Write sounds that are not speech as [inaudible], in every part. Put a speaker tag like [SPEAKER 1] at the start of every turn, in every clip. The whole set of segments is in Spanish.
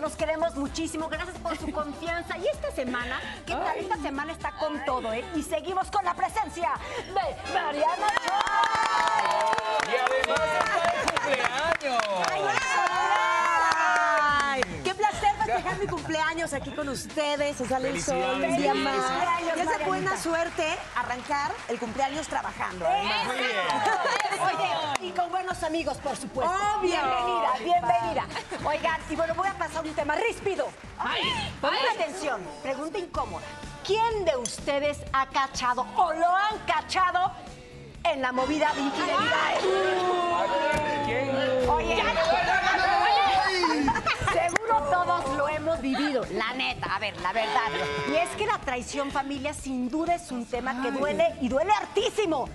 [SPEAKER 1] los queremos muchísimo. Gracias por su [laughs] confianza. Y esta semana, ¿qué tal? Esta semana está con todo, ¿eh? Y seguimos con la presencia de Mariana Choy.
[SPEAKER 2] Y además está de cumpleaños.
[SPEAKER 1] ¡Ay, ay! ¡Qué mi cumpleaños aquí con ustedes! Se sale el sol un día más.
[SPEAKER 2] sí.
[SPEAKER 1] Y es de buena suerte arrancar el cumpleaños trabajando. ¿eh?
[SPEAKER 2] Muy bien.
[SPEAKER 1] Oye, y con buenos amigos, por supuesto.
[SPEAKER 3] Obvio.
[SPEAKER 1] Bienvenida, bienvenida. Oigan, y bueno, voy a pasar un tema ríspido. Pongan atención, pregunta incómoda. ¿Quién de ustedes ha cachado o lo han cachado en la movida de infidelidades? Oye, seguro todos lo hemos vivido, la neta, a ver, la verdad. Y es que la traición familia sin duda es un tema que duele y duele hartísimo.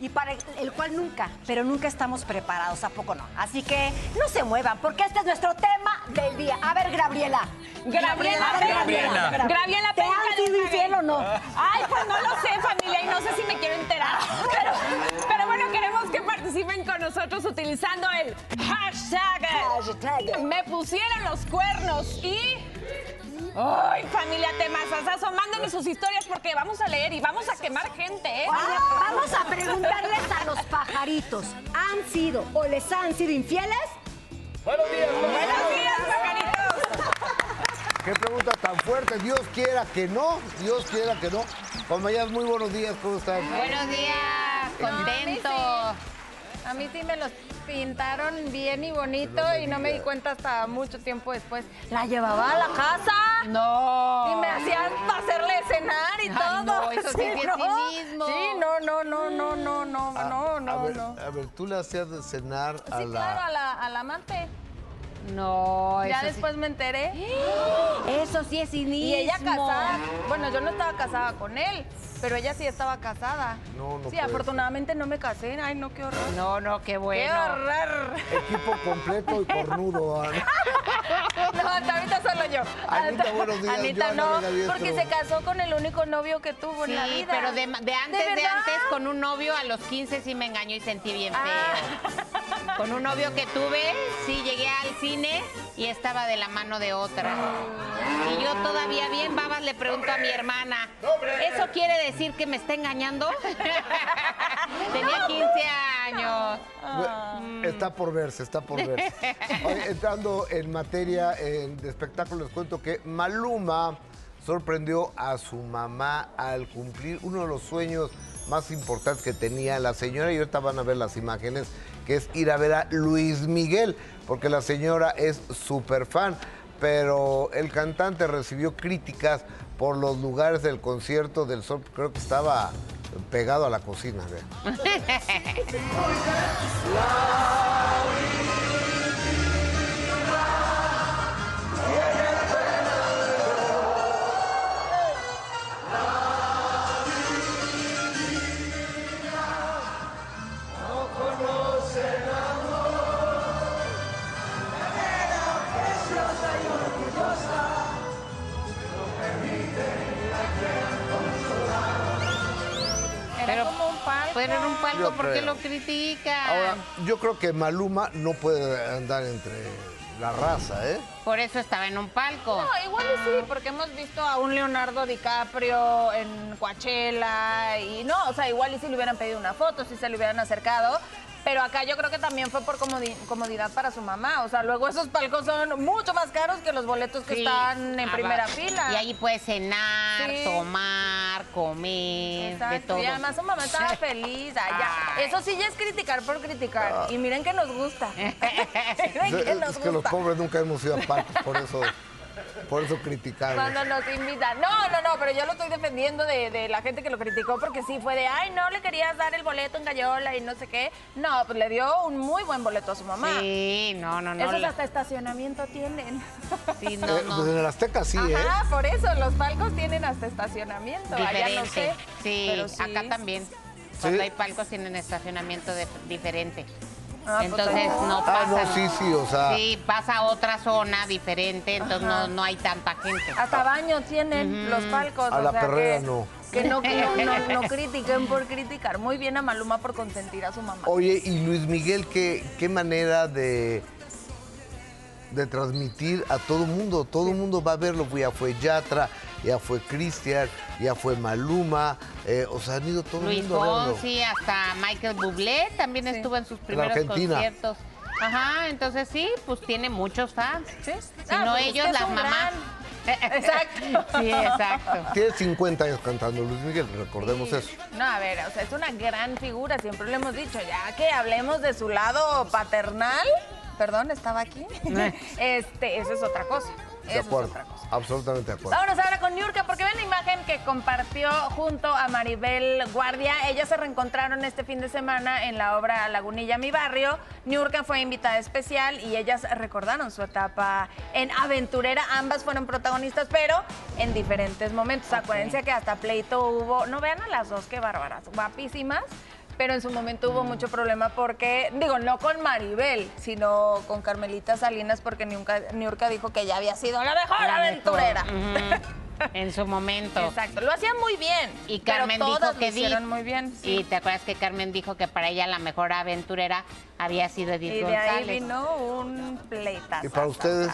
[SPEAKER 1] Y para el- el cual nunca, pero nunca estamos preparados, ¿a poco no? Así que no se muevan, porque este es nuestro tema del día. A ver, Gabriela.
[SPEAKER 3] Gabriela,
[SPEAKER 1] a ver,
[SPEAKER 2] Gabriela.
[SPEAKER 3] Graviela,
[SPEAKER 1] ¿Te han sido infiel o no?
[SPEAKER 3] Ay, pues no lo sé, familia, y no sé si me quiero enterar. Pero, pero bueno, queremos que participen con nosotros utilizando el hashtag.
[SPEAKER 1] Hashtag.
[SPEAKER 3] Me pusieron los cuernos y. Ay, familia temazazazo, mándenos sus historias porque vamos a leer y vamos a quemar gente, ¿eh?
[SPEAKER 1] Ah, Vamos a preguntarles a los pajaritos. ¿Han sido o les han sido infieles?
[SPEAKER 2] Buenos días,
[SPEAKER 3] Buenos días, pajaritos.
[SPEAKER 4] Qué pregunta tan fuerte. Dios quiera que no. Dios quiera que no. Compañeras, muy buenos días. ¿Cómo están?
[SPEAKER 5] Buenos días, contento.
[SPEAKER 6] A mí sí me los pintaron bien y bonito y no me di cuenta hasta mucho tiempo después. La llevaba a la casa
[SPEAKER 5] No.
[SPEAKER 6] y me hacían hacerle cenar y todo.
[SPEAKER 5] no, eso [laughs] sí es.
[SPEAKER 6] Sí, no, no, no, no, no, no, no,
[SPEAKER 4] a
[SPEAKER 6] no.
[SPEAKER 4] A ver, tú le hacías cenar a
[SPEAKER 6] Sí,
[SPEAKER 4] la.
[SPEAKER 6] claro, a la, amante.
[SPEAKER 5] No,
[SPEAKER 6] Ya
[SPEAKER 5] eso
[SPEAKER 6] después me enteré.
[SPEAKER 5] sí. Eso sí es cinismo.
[SPEAKER 6] Y ella casada. Bueno, yo no estaba casada con él, pero ella sí estaba casada.
[SPEAKER 4] No, no
[SPEAKER 6] Sí, afortunadamente no me casé. Ay, no, qué horror.
[SPEAKER 5] No, no, qué
[SPEAKER 6] Qué
[SPEAKER 5] bueno.
[SPEAKER 6] horror.
[SPEAKER 4] Equipo completo y cornudo. Ana. [laughs]
[SPEAKER 6] No, hasta ahorita solo yo.
[SPEAKER 4] Anita, buenos días.
[SPEAKER 6] Anita no, porque se casó con el único novio que tuvo en la
[SPEAKER 5] Sí,
[SPEAKER 6] vida.
[SPEAKER 5] pero de, de antes, de, antes, con un novio a los 15 sí me engañó y sentí bien feo.
[SPEAKER 6] Ah. [laughs]
[SPEAKER 5] Con un novio que tuve, sí llegué al cine y estaba de la mano de otra. Y yo todavía bien, babas, le pregunto a mi hermana, ¿eso quiere decir que me está engañando? [laughs] Tenía 15 años.
[SPEAKER 4] Bueno, Está por verse, está por verse. [laughs] Entrando en materia eh, de espectáculo, les cuento que Maluma sorprendió a su mamá al cumplir uno de los sueños más importantes que tenía la señora. Y ahorita van a ver las imágenes, que es ir a ver a Luis Miguel, porque la señora es súper fan. Pero el cantante recibió críticas por los lugares del concierto del sol. Creo que estaba pegado a la cocina. [laughs]
[SPEAKER 5] Pero era un palco,
[SPEAKER 4] Yo
[SPEAKER 5] ¿por qué
[SPEAKER 4] creo.
[SPEAKER 5] lo critican?
[SPEAKER 4] Ahora, yo creo que Maluma no puede andar entre la raza, ¿eh?
[SPEAKER 5] Por eso estaba en un palco.
[SPEAKER 6] No, igual y sí, porque hemos visto a un Leonardo DiCaprio en Coachella y no, o sea, igual y si le hubieran pedido una foto, si se le hubieran acercado. Pero acá yo creo que también fue por comodi- comodidad para su mamá. O sea, luego esos palcos son mucho más caros que los boletos que
[SPEAKER 5] Sí.
[SPEAKER 6] están en
[SPEAKER 5] Ah,
[SPEAKER 6] primera
[SPEAKER 5] va.
[SPEAKER 6] fila.
[SPEAKER 5] Y ahí puedes cenar,
[SPEAKER 6] Sí.
[SPEAKER 5] tomar, comer, de
[SPEAKER 6] Exacto,
[SPEAKER 5] todo.
[SPEAKER 6] y además su mamá estaba [laughs] feliz. ah. Eso sí ya es criticar por criticar. Y miren que nos gusta. [laughs] [laughs] miren que
[SPEAKER 4] Es,
[SPEAKER 6] nos
[SPEAKER 4] es que los
[SPEAKER 6] gusta.
[SPEAKER 4] pobres nunca hemos ido a parques, por eso, por eso criticar.
[SPEAKER 6] Cuando nos invitan. No, no, no, pero yo lo estoy defendiendo de, de la gente que lo criticó porque sí fue de, ay, no le querías dar el boleto en Gallola y no sé qué. No, pues le dio un muy buen boleto a su mamá.
[SPEAKER 5] Sí, no, no, no.
[SPEAKER 6] Esos
[SPEAKER 5] la-
[SPEAKER 6] hasta estacionamiento tienen.
[SPEAKER 5] sí, no,
[SPEAKER 4] Eh,
[SPEAKER 5] no.
[SPEAKER 4] pues en el Azteca sí, ¿eh?
[SPEAKER 6] Ajá, por eso, los palcos tienen hasta estacionamiento. Allá no sé.
[SPEAKER 5] Diferente. Sí,
[SPEAKER 6] pero sí.
[SPEAKER 5] acá también. Cuando hay palcos tienen estacionamiento de- diferente.
[SPEAKER 6] Ah,
[SPEAKER 5] entonces
[SPEAKER 6] ahí-
[SPEAKER 5] no
[SPEAKER 4] Ah,
[SPEAKER 5] pasa.
[SPEAKER 4] no, sí, sí, o sea.
[SPEAKER 5] Sí, pasa a otra zona diferente, entonces no, no hay tanta gente.
[SPEAKER 6] Hasta baño tienen los palcos.
[SPEAKER 4] A
[SPEAKER 6] o
[SPEAKER 4] la
[SPEAKER 6] sea
[SPEAKER 4] perrera
[SPEAKER 6] que,
[SPEAKER 4] no.
[SPEAKER 6] Que no, que no, no, no [laughs] critiquen por criticar. Muy bien a Maluma por consentir a su mamá.
[SPEAKER 4] Oye, y Luis Miguel, ¿qué, qué manera de, de transmitir a todo mundo. Todo el mundo va a verlo. Ya fue Yatra, ya fue Cristian, ya fue Maluma. eh, o sea, han ido todo el
[SPEAKER 5] Luis
[SPEAKER 4] mundo a verlo.
[SPEAKER 5] Fonsi, hasta Michael Bublé también estuvo en sus primeros conciertos. Ajá, entonces sí, pues tiene muchos fans.
[SPEAKER 6] Sí.
[SPEAKER 5] Si
[SPEAKER 6] Ah,
[SPEAKER 5] no
[SPEAKER 6] pues es
[SPEAKER 5] ellos, las mamás. [laughs]
[SPEAKER 6] Exacto.
[SPEAKER 5] Sí, exacto.
[SPEAKER 4] Tiene 50 años cantando Luis Miguel, recordemos eso.
[SPEAKER 6] No, a ver, o sea, es una gran figura, siempre lo hemos dicho, ya que hablemos de su lado paternal, perdón, estaba aquí, [laughs] este, eso es otra cosa,
[SPEAKER 4] De
[SPEAKER 6] eso es
[SPEAKER 4] acuerdo,
[SPEAKER 6] otra cosa.
[SPEAKER 4] absolutamente de acuerdo.
[SPEAKER 6] Vámonos ahora con Niurka, porque ven la imagen que compartió junto a Maribel Guardia. Ellas se reencontraron este fin de semana en la obra Lagunilla, mi barrio. Niurka fue invitada especial y ellas recordaron su etapa en aventurera. Ambas fueron protagonistas, pero en diferentes momentos. Acuérdense que hasta pleito hubo. No vean a las dos, qué bárbaras, guapísimas. Pero en su momento hubo mucho problema porque, digo, no con Maribel, sino con Carmelita Salinas, porque Niurka, dijo que ella había sido la mejor
[SPEAKER 5] La
[SPEAKER 6] aventurera.
[SPEAKER 5] mejor, [laughs] En su momento.
[SPEAKER 6] Exacto, lo hacían muy bien.
[SPEAKER 5] Y
[SPEAKER 6] pero
[SPEAKER 5] Carmen
[SPEAKER 6] todas
[SPEAKER 5] dijo
[SPEAKER 6] lo
[SPEAKER 5] que
[SPEAKER 6] hicieron
[SPEAKER 5] Edith-
[SPEAKER 6] muy bien. sí.
[SPEAKER 5] Y te acuerdas que Carmen dijo que para ella la mejor aventurera había sido Edith
[SPEAKER 6] Y de ahí
[SPEAKER 5] González.
[SPEAKER 6] vino un pleitazo.
[SPEAKER 4] ¿Y para ustedes?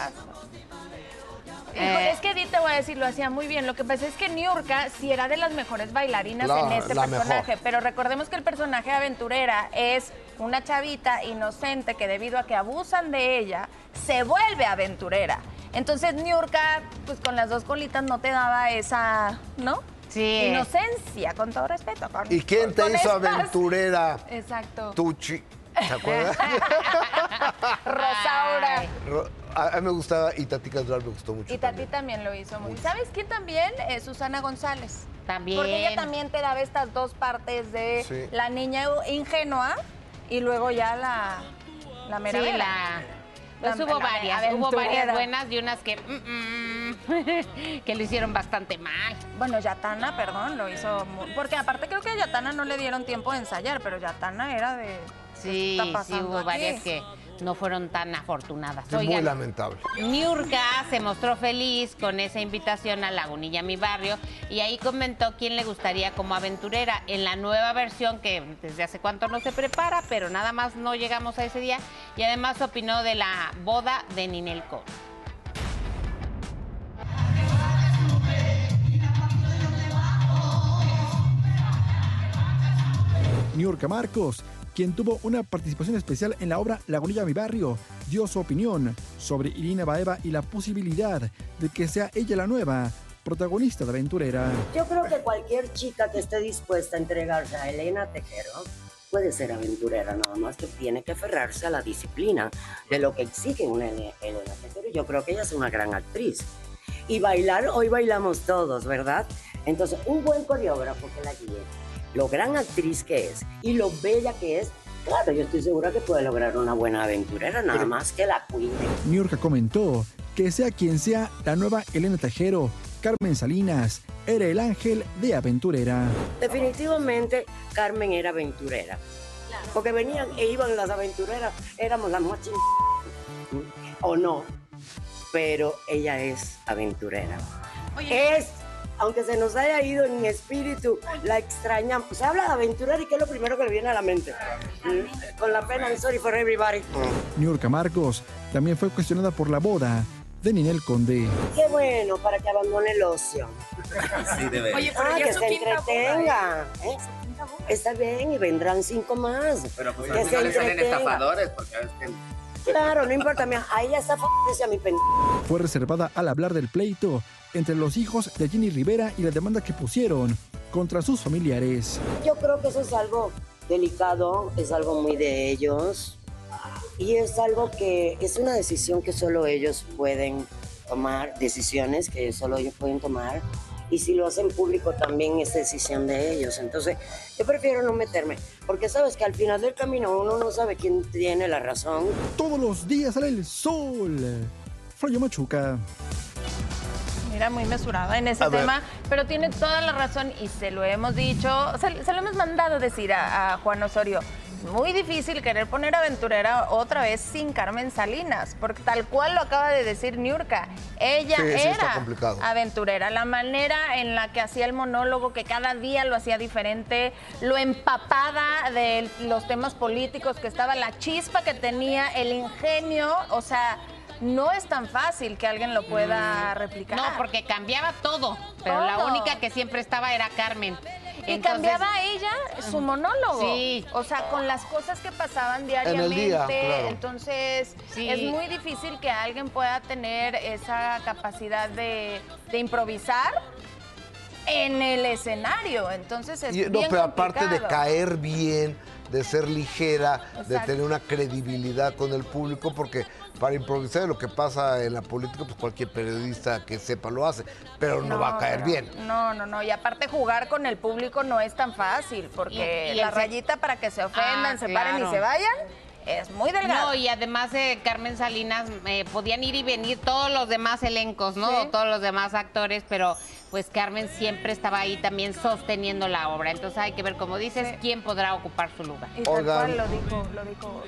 [SPEAKER 5] Eh.
[SPEAKER 6] es que Edith te voy a decir, lo hacía muy bien. Lo que pasa es que Niurka sí era de las mejores bailarinas
[SPEAKER 4] La-
[SPEAKER 6] en este personaje.
[SPEAKER 4] mejor.
[SPEAKER 6] Pero recordemos que el personaje aventurera es una chavita inocente que debido a que abusan de ella, se vuelve aventurera. Entonces Niurka, pues con las dos colitas no te daba esa, ¿no?
[SPEAKER 5] Sí.
[SPEAKER 6] Inocencia, con todo respeto. con-
[SPEAKER 4] ¿Y quién te hizo
[SPEAKER 6] estas-
[SPEAKER 4] aventurera?
[SPEAKER 6] Exacto.
[SPEAKER 4] Tuchi. ¿Se acuerdan? [laughs] [laughs]
[SPEAKER 6] Rosaura.
[SPEAKER 4] Ro- a, a mí me gustaba y Tati Cantral me gustó mucho.
[SPEAKER 6] Y Tati
[SPEAKER 4] también.
[SPEAKER 6] también lo hizo muy bien. ¿Sabes quién también? Eh, Susana González.
[SPEAKER 5] También.
[SPEAKER 6] Porque ella también te daba estas dos partes de
[SPEAKER 4] Sí.
[SPEAKER 6] la niña ingenua y luego ya la, la mera
[SPEAKER 5] Sí, la... Pues hubo
[SPEAKER 6] la
[SPEAKER 5] varias, hubo varias buenas y unas que, mm, mm, [laughs] que lo hicieron bastante mal.
[SPEAKER 6] Bueno, Yatana, perdón, lo hizo muy... Porque aparte creo que a Yatana no le dieron tiempo de ensayar, pero Yatana era de...
[SPEAKER 5] Sí,
[SPEAKER 6] está
[SPEAKER 5] sí
[SPEAKER 6] pasando
[SPEAKER 5] hubo
[SPEAKER 6] aquí?
[SPEAKER 5] varias que no fueron tan afortunadas.
[SPEAKER 4] Es muy lamentable.
[SPEAKER 5] Niurka se mostró feliz con esa invitación a Lagunilla, mi barrio, y ahí comentó quién le gustaría como aventurera en la nueva versión que desde hace cuánto no se prepara, pero nada más no llegamos a ese día. Y además opinó de la boda de Ninel Conde.
[SPEAKER 7] Niurka Marcos, quien tuvo una participación especial en la obra Lagunilla Mi Barrio, dio su opinión sobre Irina Baeva y la posibilidad de que sea ella la nueva protagonista de Aventurera.
[SPEAKER 8] Yo creo que cualquier chica que esté dispuesta a entregarse a Elena Tejero puede ser aventurera, nada más que tiene que aferrarse a la disciplina de lo que exige una Ele- Elena Tejero. Yo creo que ella es una gran actriz. Y bailar, hoy bailamos todos, ¿verdad? Entonces, un buen coreógrafo que la guíe, lo gran actriz que es y lo bella que es, claro, yo estoy segura que puede lograr una buena aventurera, nada más que la cuide.
[SPEAKER 7] Niurka comentó que sea quien sea la nueva Elena Tejero, Carmen Salinas era el ángel de Aventurera.
[SPEAKER 8] Definitivamente Carmen era aventurera. Porque venían e iban las aventureras, éramos las más ching... O no, pero ella es aventurera. Es, aunque se nos haya ido en espíritu, la extrañamos. Se habla de aventurera y ¿qué es lo primero que le viene a la mente? Mm, Con la pena, I'm sorry for everybody.
[SPEAKER 7] Niurka Marcos también fue cuestionada por la boda de Ninel Conde.
[SPEAKER 8] Qué bueno para que abandone el ocio.
[SPEAKER 9] Sí, debe.
[SPEAKER 6] Oye,
[SPEAKER 8] Ah, que se entretenga. ¿eh? Está bien, y vendrán cinco más.
[SPEAKER 9] Pero pues
[SPEAKER 8] Que
[SPEAKER 9] al
[SPEAKER 8] se
[SPEAKER 9] final salen estafadores, porque es que
[SPEAKER 8] Claro, no importa, mira, a ella está a mi pendejo.
[SPEAKER 7] Fue reservada al hablar del pleito entre los hijos de Jenny Rivera y la demanda que pusieron contra sus familiares.
[SPEAKER 8] Yo creo que eso es algo delicado, es algo muy de ellos y es algo que es una decisión que solo ellos pueden tomar, decisiones que solo ellos pueden tomar y si lo hacen público también es decisión de ellos. Entonces yo prefiero no meterme porque sabes que al final del camino uno no sabe quién tiene la razón.
[SPEAKER 7] Todos los días sale el sol. Froyo Machuca.
[SPEAKER 6] Mira, muy mesurada en ese
[SPEAKER 4] A ver.
[SPEAKER 6] tema, pero tiene toda la razón y se lo hemos dicho, se, se lo hemos mandado decir a, a Juan Osorio. Muy difícil querer poner aventurera otra vez sin Carmen Salinas, porque tal cual lo acaba de decir Niurka, ella
[SPEAKER 4] Sí,
[SPEAKER 6] era aventurera. La manera en la que hacía el monólogo, que cada día lo hacía diferente, lo empapada de los temas políticos que estaba, la chispa que tenía, el ingenio, o sea, no es tan fácil que alguien lo pueda replicar.
[SPEAKER 5] No, porque cambiaba todo, pero la
[SPEAKER 6] Todo.
[SPEAKER 5] única que siempre estaba era Carmen.
[SPEAKER 6] Y
[SPEAKER 5] Entonces,
[SPEAKER 6] cambiaba ella su monólogo.
[SPEAKER 5] Sí.
[SPEAKER 6] O sea, con las cosas que pasaban
[SPEAKER 4] el
[SPEAKER 6] diariamente.
[SPEAKER 4] día, claro.
[SPEAKER 6] Entonces,
[SPEAKER 5] Sí.
[SPEAKER 6] es muy difícil que alguien pueda tener esa capacidad de, de improvisar en el escenario. Entonces, es
[SPEAKER 4] Y- no,
[SPEAKER 6] bien
[SPEAKER 4] pero aparte de caer bien, de ser ligera, de tener una credibilidad con el público, porque para improvisar lo que pasa en la política, pues cualquier periodista que sepa lo hace, pero no, va a caer bien.
[SPEAKER 6] No, no, no. Y aparte jugar con el público no es tan fácil, porque
[SPEAKER 5] Y- y
[SPEAKER 6] la rayita para que se ofendan,
[SPEAKER 5] Ah,
[SPEAKER 6] se paren y se vayan, es muy delgada.
[SPEAKER 5] No, y además de Carmen Salinas eh, podían ir y venir todos los demás elencos, ¿no?
[SPEAKER 6] Sí.
[SPEAKER 5] Todos los demás actores, pero pues Carmen siempre estaba ahí también sosteniendo la obra. Entonces hay que ver, como dices,
[SPEAKER 6] Sí.
[SPEAKER 5] quién podrá ocupar su lugar.
[SPEAKER 6] Y tal
[SPEAKER 4] Oigan.
[SPEAKER 6] cual lo dijo, lo dijo.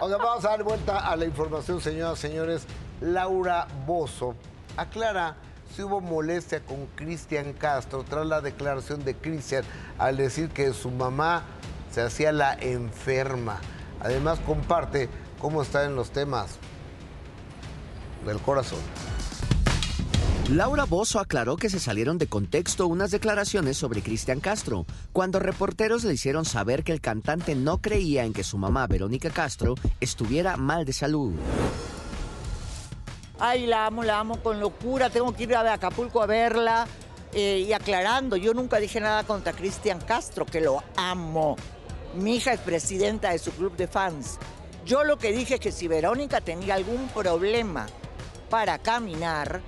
[SPEAKER 4] O sea, vamos a dar vuelta a la información, señoras y señores. Laura Bozo aclara si hubo molestia con Cristian Castro tras la declaración de Cristian al decir que su mamá se hacía la enferma. Además, comparte cómo está en los temas del corazón.
[SPEAKER 10] Laura Bozo aclaró que se salieron de contexto unas declaraciones sobre Cristian Castro, cuando reporteros le hicieron saber que el cantante no creía en que su mamá, Verónica Castro, estuviera mal de salud.
[SPEAKER 11] Ay, la amo, la amo con locura. Tengo que ir a Acapulco a verla. eh, y aclarando, yo nunca dije nada contra Cristian Castro, que lo amo. Mi hija es presidenta de su club de fans. Yo lo que dije es que si Verónica tenía algún problema para caminar,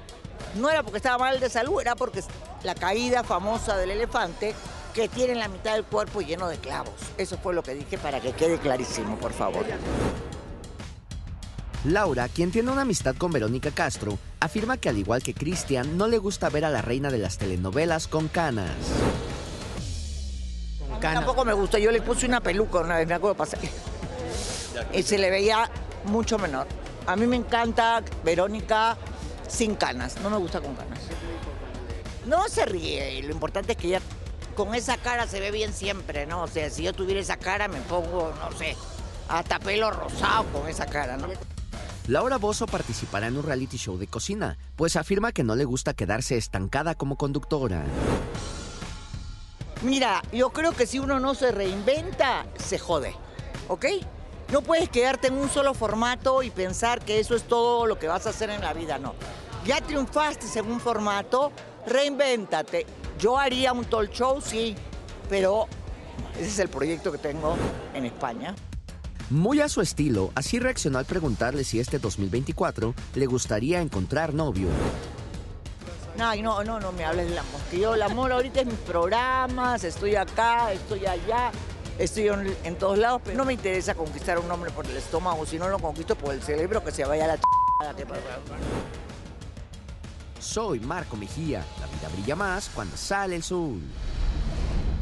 [SPEAKER 11] no era porque estaba mal de salud, era porque la caída famosa del elefante que tiene la mitad del cuerpo lleno de clavos. Eso fue lo que dije para que quede clarísimo, por favor.
[SPEAKER 10] Laura, quien tiene una amistad con Verónica Castro, afirma que al igual que Cristian, no le gusta ver a la reina de las telenovelas con canas.
[SPEAKER 11] Tampoco me gustó. Yo le puse una peluca una vez, me acuerdo pasar. Y se le veía mucho menor. A mí me encanta Verónica sin canas. No me gusta con canas. No se ríe. Lo importante es que ella con esa cara se ve bien siempre, ¿no? O sea, si yo tuviera esa cara me pongo, no sé, hasta pelo rosado con esa cara, ¿no?
[SPEAKER 10] Laura Bozo participará en un reality show de cocina, pues afirma que no le gusta quedarse estancada como conductora.
[SPEAKER 11] Mira, yo creo que si uno no se reinventa, se jode, ¿ok? No puedes quedarte en un solo formato y pensar que eso es todo lo que vas a hacer en la vida, no. Ya triunfaste en un formato, reinvéntate. Yo haría un talk show, sí, pero ese es el proyecto que tengo en España.
[SPEAKER 10] Muy a su estilo, así reaccionó al preguntarle si este 2024 le gustaría encontrar novio.
[SPEAKER 11] Ay, no, no, no me hables del amor. Que yo el amor ahorita es mis programas, estoy acá, estoy allá, estoy en, en todos lados, pero no me interesa conquistar a un hombre por el estómago, si no lo conquisto por el cerebro, que se vaya a la ch... que-
[SPEAKER 10] Soy Marco Mejía. La vida brilla más cuando sale el sol.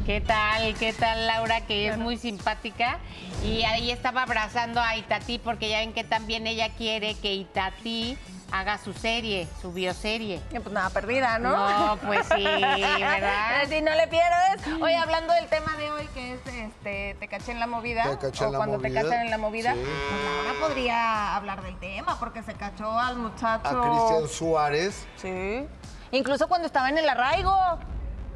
[SPEAKER 5] ¿Qué tal? ¿Qué tal Laura? Que es muy simpática. Y ahí estaba abrazando a Itatí porque ya ven que también ella quiere que Itatí haga su serie, su bioserie.
[SPEAKER 6] Pues nada, perdida, ¿no?
[SPEAKER 5] No, pues sí, ¿verdad? [laughs]
[SPEAKER 6] Si no le pierdes. Oye, hablando del tema de hoy, que es este, te caché en la movida.
[SPEAKER 4] Te caché en
[SPEAKER 6] o
[SPEAKER 4] la
[SPEAKER 6] cuando
[SPEAKER 4] movida.
[SPEAKER 6] te cachan en la movida.
[SPEAKER 4] Sí.
[SPEAKER 6] Pues Laura podría hablar del tema, porque se cachó al muchacho.
[SPEAKER 4] A Cristian Suárez.
[SPEAKER 6] Sí. Incluso cuando estaba en el arraigo.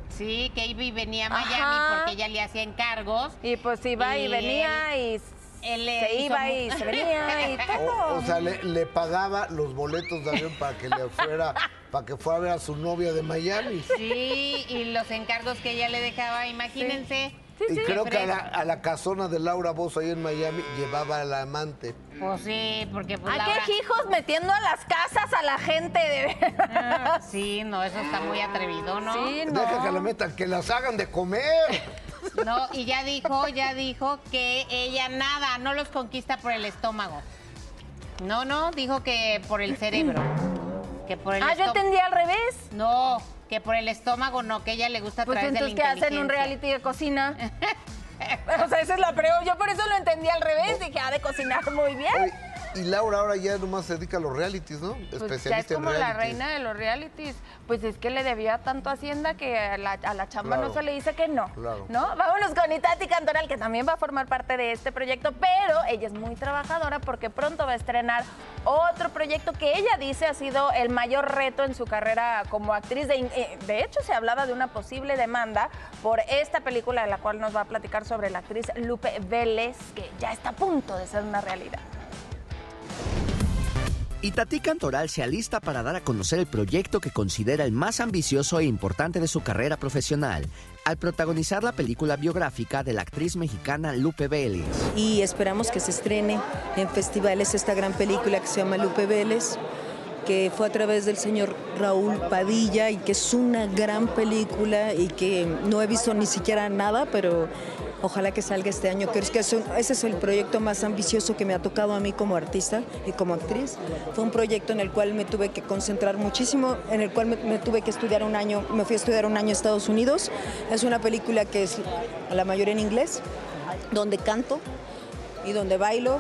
[SPEAKER 5] Sí, que venía a Miami
[SPEAKER 6] Ajá.
[SPEAKER 5] porque ella le hacía encargos.
[SPEAKER 6] Y pues iba y,
[SPEAKER 5] Y
[SPEAKER 6] venía y
[SPEAKER 5] él
[SPEAKER 6] se iba y se [laughs] venía y todo.
[SPEAKER 4] O, o sea, le, le pagaba los boletos de avión para que le fuera, para que fuera a ver a su novia de Miami.
[SPEAKER 5] Sí, y los encargos que ella le dejaba, imagínense.
[SPEAKER 4] y creo que a la,
[SPEAKER 5] Fresco.
[SPEAKER 4] a la casona de Laura Bozo ahí en Miami llevaba a la amante.
[SPEAKER 5] Pues sí, porque pues
[SPEAKER 6] ¿A
[SPEAKER 5] Laura...
[SPEAKER 6] qué hijos metiendo a las casas a la gente de
[SPEAKER 5] Ah, Sí, no, eso está muy atrevido, ¿no?
[SPEAKER 6] Sí, no.
[SPEAKER 4] Deja que la metan, que las hagan de comer.
[SPEAKER 5] No, y ya dijo, ya dijo que ella nada, no los conquista por el estómago. No, no, dijo que por el cerebro. Que por el
[SPEAKER 6] Ah, yo
[SPEAKER 5] estómago.
[SPEAKER 6] entendí al revés.
[SPEAKER 5] No, que por el estómago no, que ella le gusta a
[SPEAKER 6] Pues
[SPEAKER 5] través de la
[SPEAKER 6] entonces, ¿qué hacen un reality de cocina? [laughs] o sea, esa es la peor. Yo por eso lo entendí al revés. Dije, ah, de cocinar muy bien.
[SPEAKER 4] Y Laura ahora ya nomás se dedica a los realities, ¿no?
[SPEAKER 6] Pues ya es
[SPEAKER 4] Especialista
[SPEAKER 6] como
[SPEAKER 4] en
[SPEAKER 6] la reina de los realities. Pues es que le debía tanto a Hacienda que a la, a la chamba
[SPEAKER 4] Claro.
[SPEAKER 6] no se le dice que no.
[SPEAKER 4] Claro.
[SPEAKER 6] ¿No? Vámonos con Itati Cantoral, que también va a formar parte de este proyecto, pero ella es muy trabajadora porque pronto va a estrenar otro proyecto que ella dice ha sido el mayor reto en su carrera como actriz. De, eh, de hecho, se hablaba de una posible demanda por esta película de la cual nos va a platicar sobre la actriz Lupe Vélez, que ya está a punto de ser una realidad.
[SPEAKER 10] Itatí Cantoral se alista para dar a conocer el proyecto que considera el más ambicioso e importante de su carrera profesional, al protagonizar la película biográfica de la actriz mexicana Lupe Vélez.
[SPEAKER 12] y esperamos que se estrene en festivales esta gran película que se llama Lupe Vélez, que fue a través del señor Raúl Padilla y que es una gran película y que no he visto ni siquiera nada, pero ojalá que salga este año. Creo que es un- ese es el proyecto más ambicioso que me ha tocado a mí como artista y como actriz. Fue un proyecto en el cual me tuve que concentrar muchísimo, en el cual me, me tuve que estudiar un año, me fui a estudiar un año a Estados Unidos. Es una película que es la mayoría en inglés, donde canto y donde bailo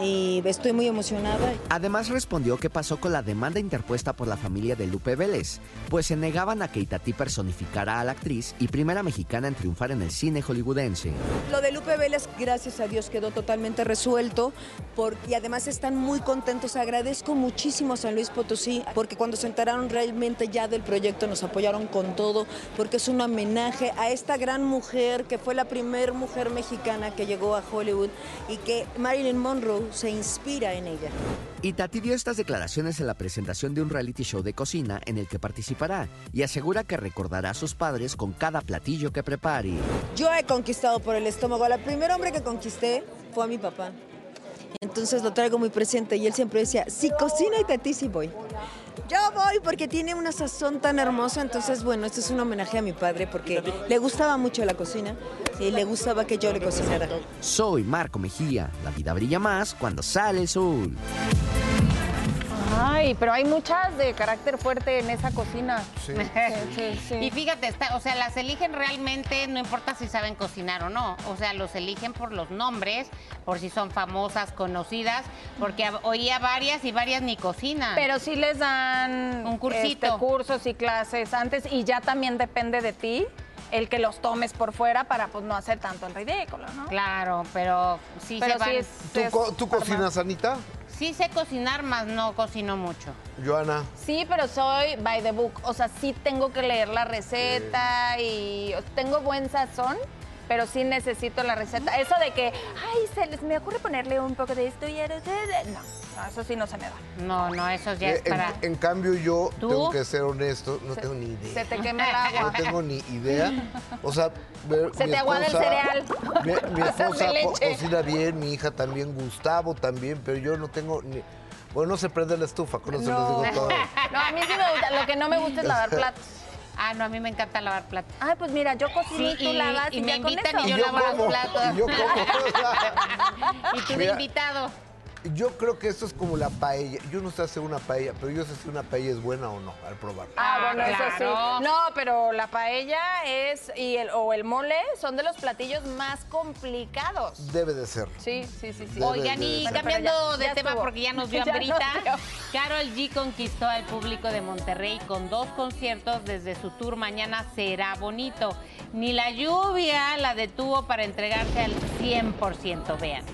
[SPEAKER 12] y estoy muy emocionada.
[SPEAKER 10] Además respondió qué pasó con la demanda interpuesta por la familia de Lupe Vélez, pues se negaban a que Itatí personificara a la actriz y primera mexicana en triunfar en el cine hollywoodense.
[SPEAKER 12] Lo de Lupe Vélez, gracias a Dios, quedó totalmente resuelto por- y además están muy contentos. Agradezco muchísimo a San Luis Potosí porque cuando se enteraron realmente ya del proyecto nos apoyaron con todo porque es un homenaje a esta gran mujer que fue la primera mujer mexicana que llegó a Hollywood y que Marilyn Monroe se inspira en ella.
[SPEAKER 10] Itatí dio estas declaraciones en la presentación de un reality show de cocina en el que participará y asegura que recordará a sus padres con cada platillo que prepare.
[SPEAKER 12] Yo he conquistado por el estómago. El primer hombre que conquisté fue a mi papá. Entonces lo traigo muy presente y él siempre decía, si cocina y Tati sí voy. Yo voy porque tiene una sazón tan hermosa, entonces bueno, este es un homenaje a mi padre porque le gustaba mucho la cocina y le gustaba que yo le cocinara.
[SPEAKER 10] Soy Marco Mejía. La vida brilla más cuando sale el sol.
[SPEAKER 6] Ay, pero hay muchas de carácter fuerte en esa cocina. [laughs]
[SPEAKER 4] Sí.
[SPEAKER 6] sí, sí.
[SPEAKER 5] Y fíjate, está- o sea, las eligen realmente, no importa si saben cocinar o no. O sea, los eligen por los nombres, por si son famosas, conocidas, porque oía varias y varias ni cocinan.
[SPEAKER 6] Pero sí les dan
[SPEAKER 5] Un cursito.
[SPEAKER 6] este, cursos y clases antes y ya también depende de ti el que los tomes por fuera para pues no hacer tanto el ridículo, ¿no?
[SPEAKER 5] Claro, pero sí
[SPEAKER 6] Pero
[SPEAKER 5] se van.
[SPEAKER 6] sí es-
[SPEAKER 4] ¿Tú,
[SPEAKER 6] es
[SPEAKER 4] co- tú cocinas, Anita?
[SPEAKER 5] Sí sé cocinar, más no cocino mucho.
[SPEAKER 4] Joana.
[SPEAKER 6] Sí, pero soy by the book. O sea, sí tengo que leer la receta y tengo buen sazón, pero sí necesito la receta. Eso de que, ay, se les me ocurre ponerle un poco de esto y eres No, no, eso sí no se me da.
[SPEAKER 5] No, no, eso ya es
[SPEAKER 4] Eh, en,
[SPEAKER 5] para.
[SPEAKER 4] en cambio, yo
[SPEAKER 5] ¿Tú?
[SPEAKER 4] tengo que ser honesto, no
[SPEAKER 6] Se-
[SPEAKER 4] tengo ni idea.
[SPEAKER 6] Se te quema el agua.
[SPEAKER 4] No tengo ni idea. O sea, ver-
[SPEAKER 6] Se
[SPEAKER 4] mi
[SPEAKER 6] te aguada el cereal.
[SPEAKER 4] Mi, mi [laughs] esposa cocina bien, mi hija también, Gustavo también, pero yo no tengo ni. Bueno, no se prende la estufa, con eso
[SPEAKER 6] No.
[SPEAKER 4] les digo todo. [laughs]
[SPEAKER 6] No, a mí sí me gusta. Lo que no me gusta es lavar [laughs] platos.
[SPEAKER 5] Ah, no, a mí me encanta lavar platos.
[SPEAKER 6] Ay, pues mira, yo cocino
[SPEAKER 5] Sí,
[SPEAKER 6] y tú
[SPEAKER 5] y-
[SPEAKER 6] lavas y,
[SPEAKER 5] y me invitan y yo lavo los platos.
[SPEAKER 4] y yo como. [laughs]
[SPEAKER 5] Y tú de
[SPEAKER 4] Mira.
[SPEAKER 5] invitado.
[SPEAKER 4] Yo creo que esto es como la paella. Yo no sé hacer una paella, pero yo sé si una paella es buena o no al probarla.
[SPEAKER 6] Ah, bueno, eso
[SPEAKER 5] claro.
[SPEAKER 6] sí. No, pero la paella es, y el, o el mole son de los platillos más complicados.
[SPEAKER 4] Debe de ser.
[SPEAKER 6] Sí, sí, sí, sí.
[SPEAKER 5] Oigan, y cambiando
[SPEAKER 6] Bueno, pero ya-
[SPEAKER 5] de
[SPEAKER 6] ya
[SPEAKER 5] tema
[SPEAKER 6] estuvo.
[SPEAKER 5] porque ya nos [laughs] dio hambrita. Carol G conquistó al público de Monterrey con dos conciertos desde su tour Mañana será bonito. Ni la lluvia la detuvo para entregarse al 100%, vean.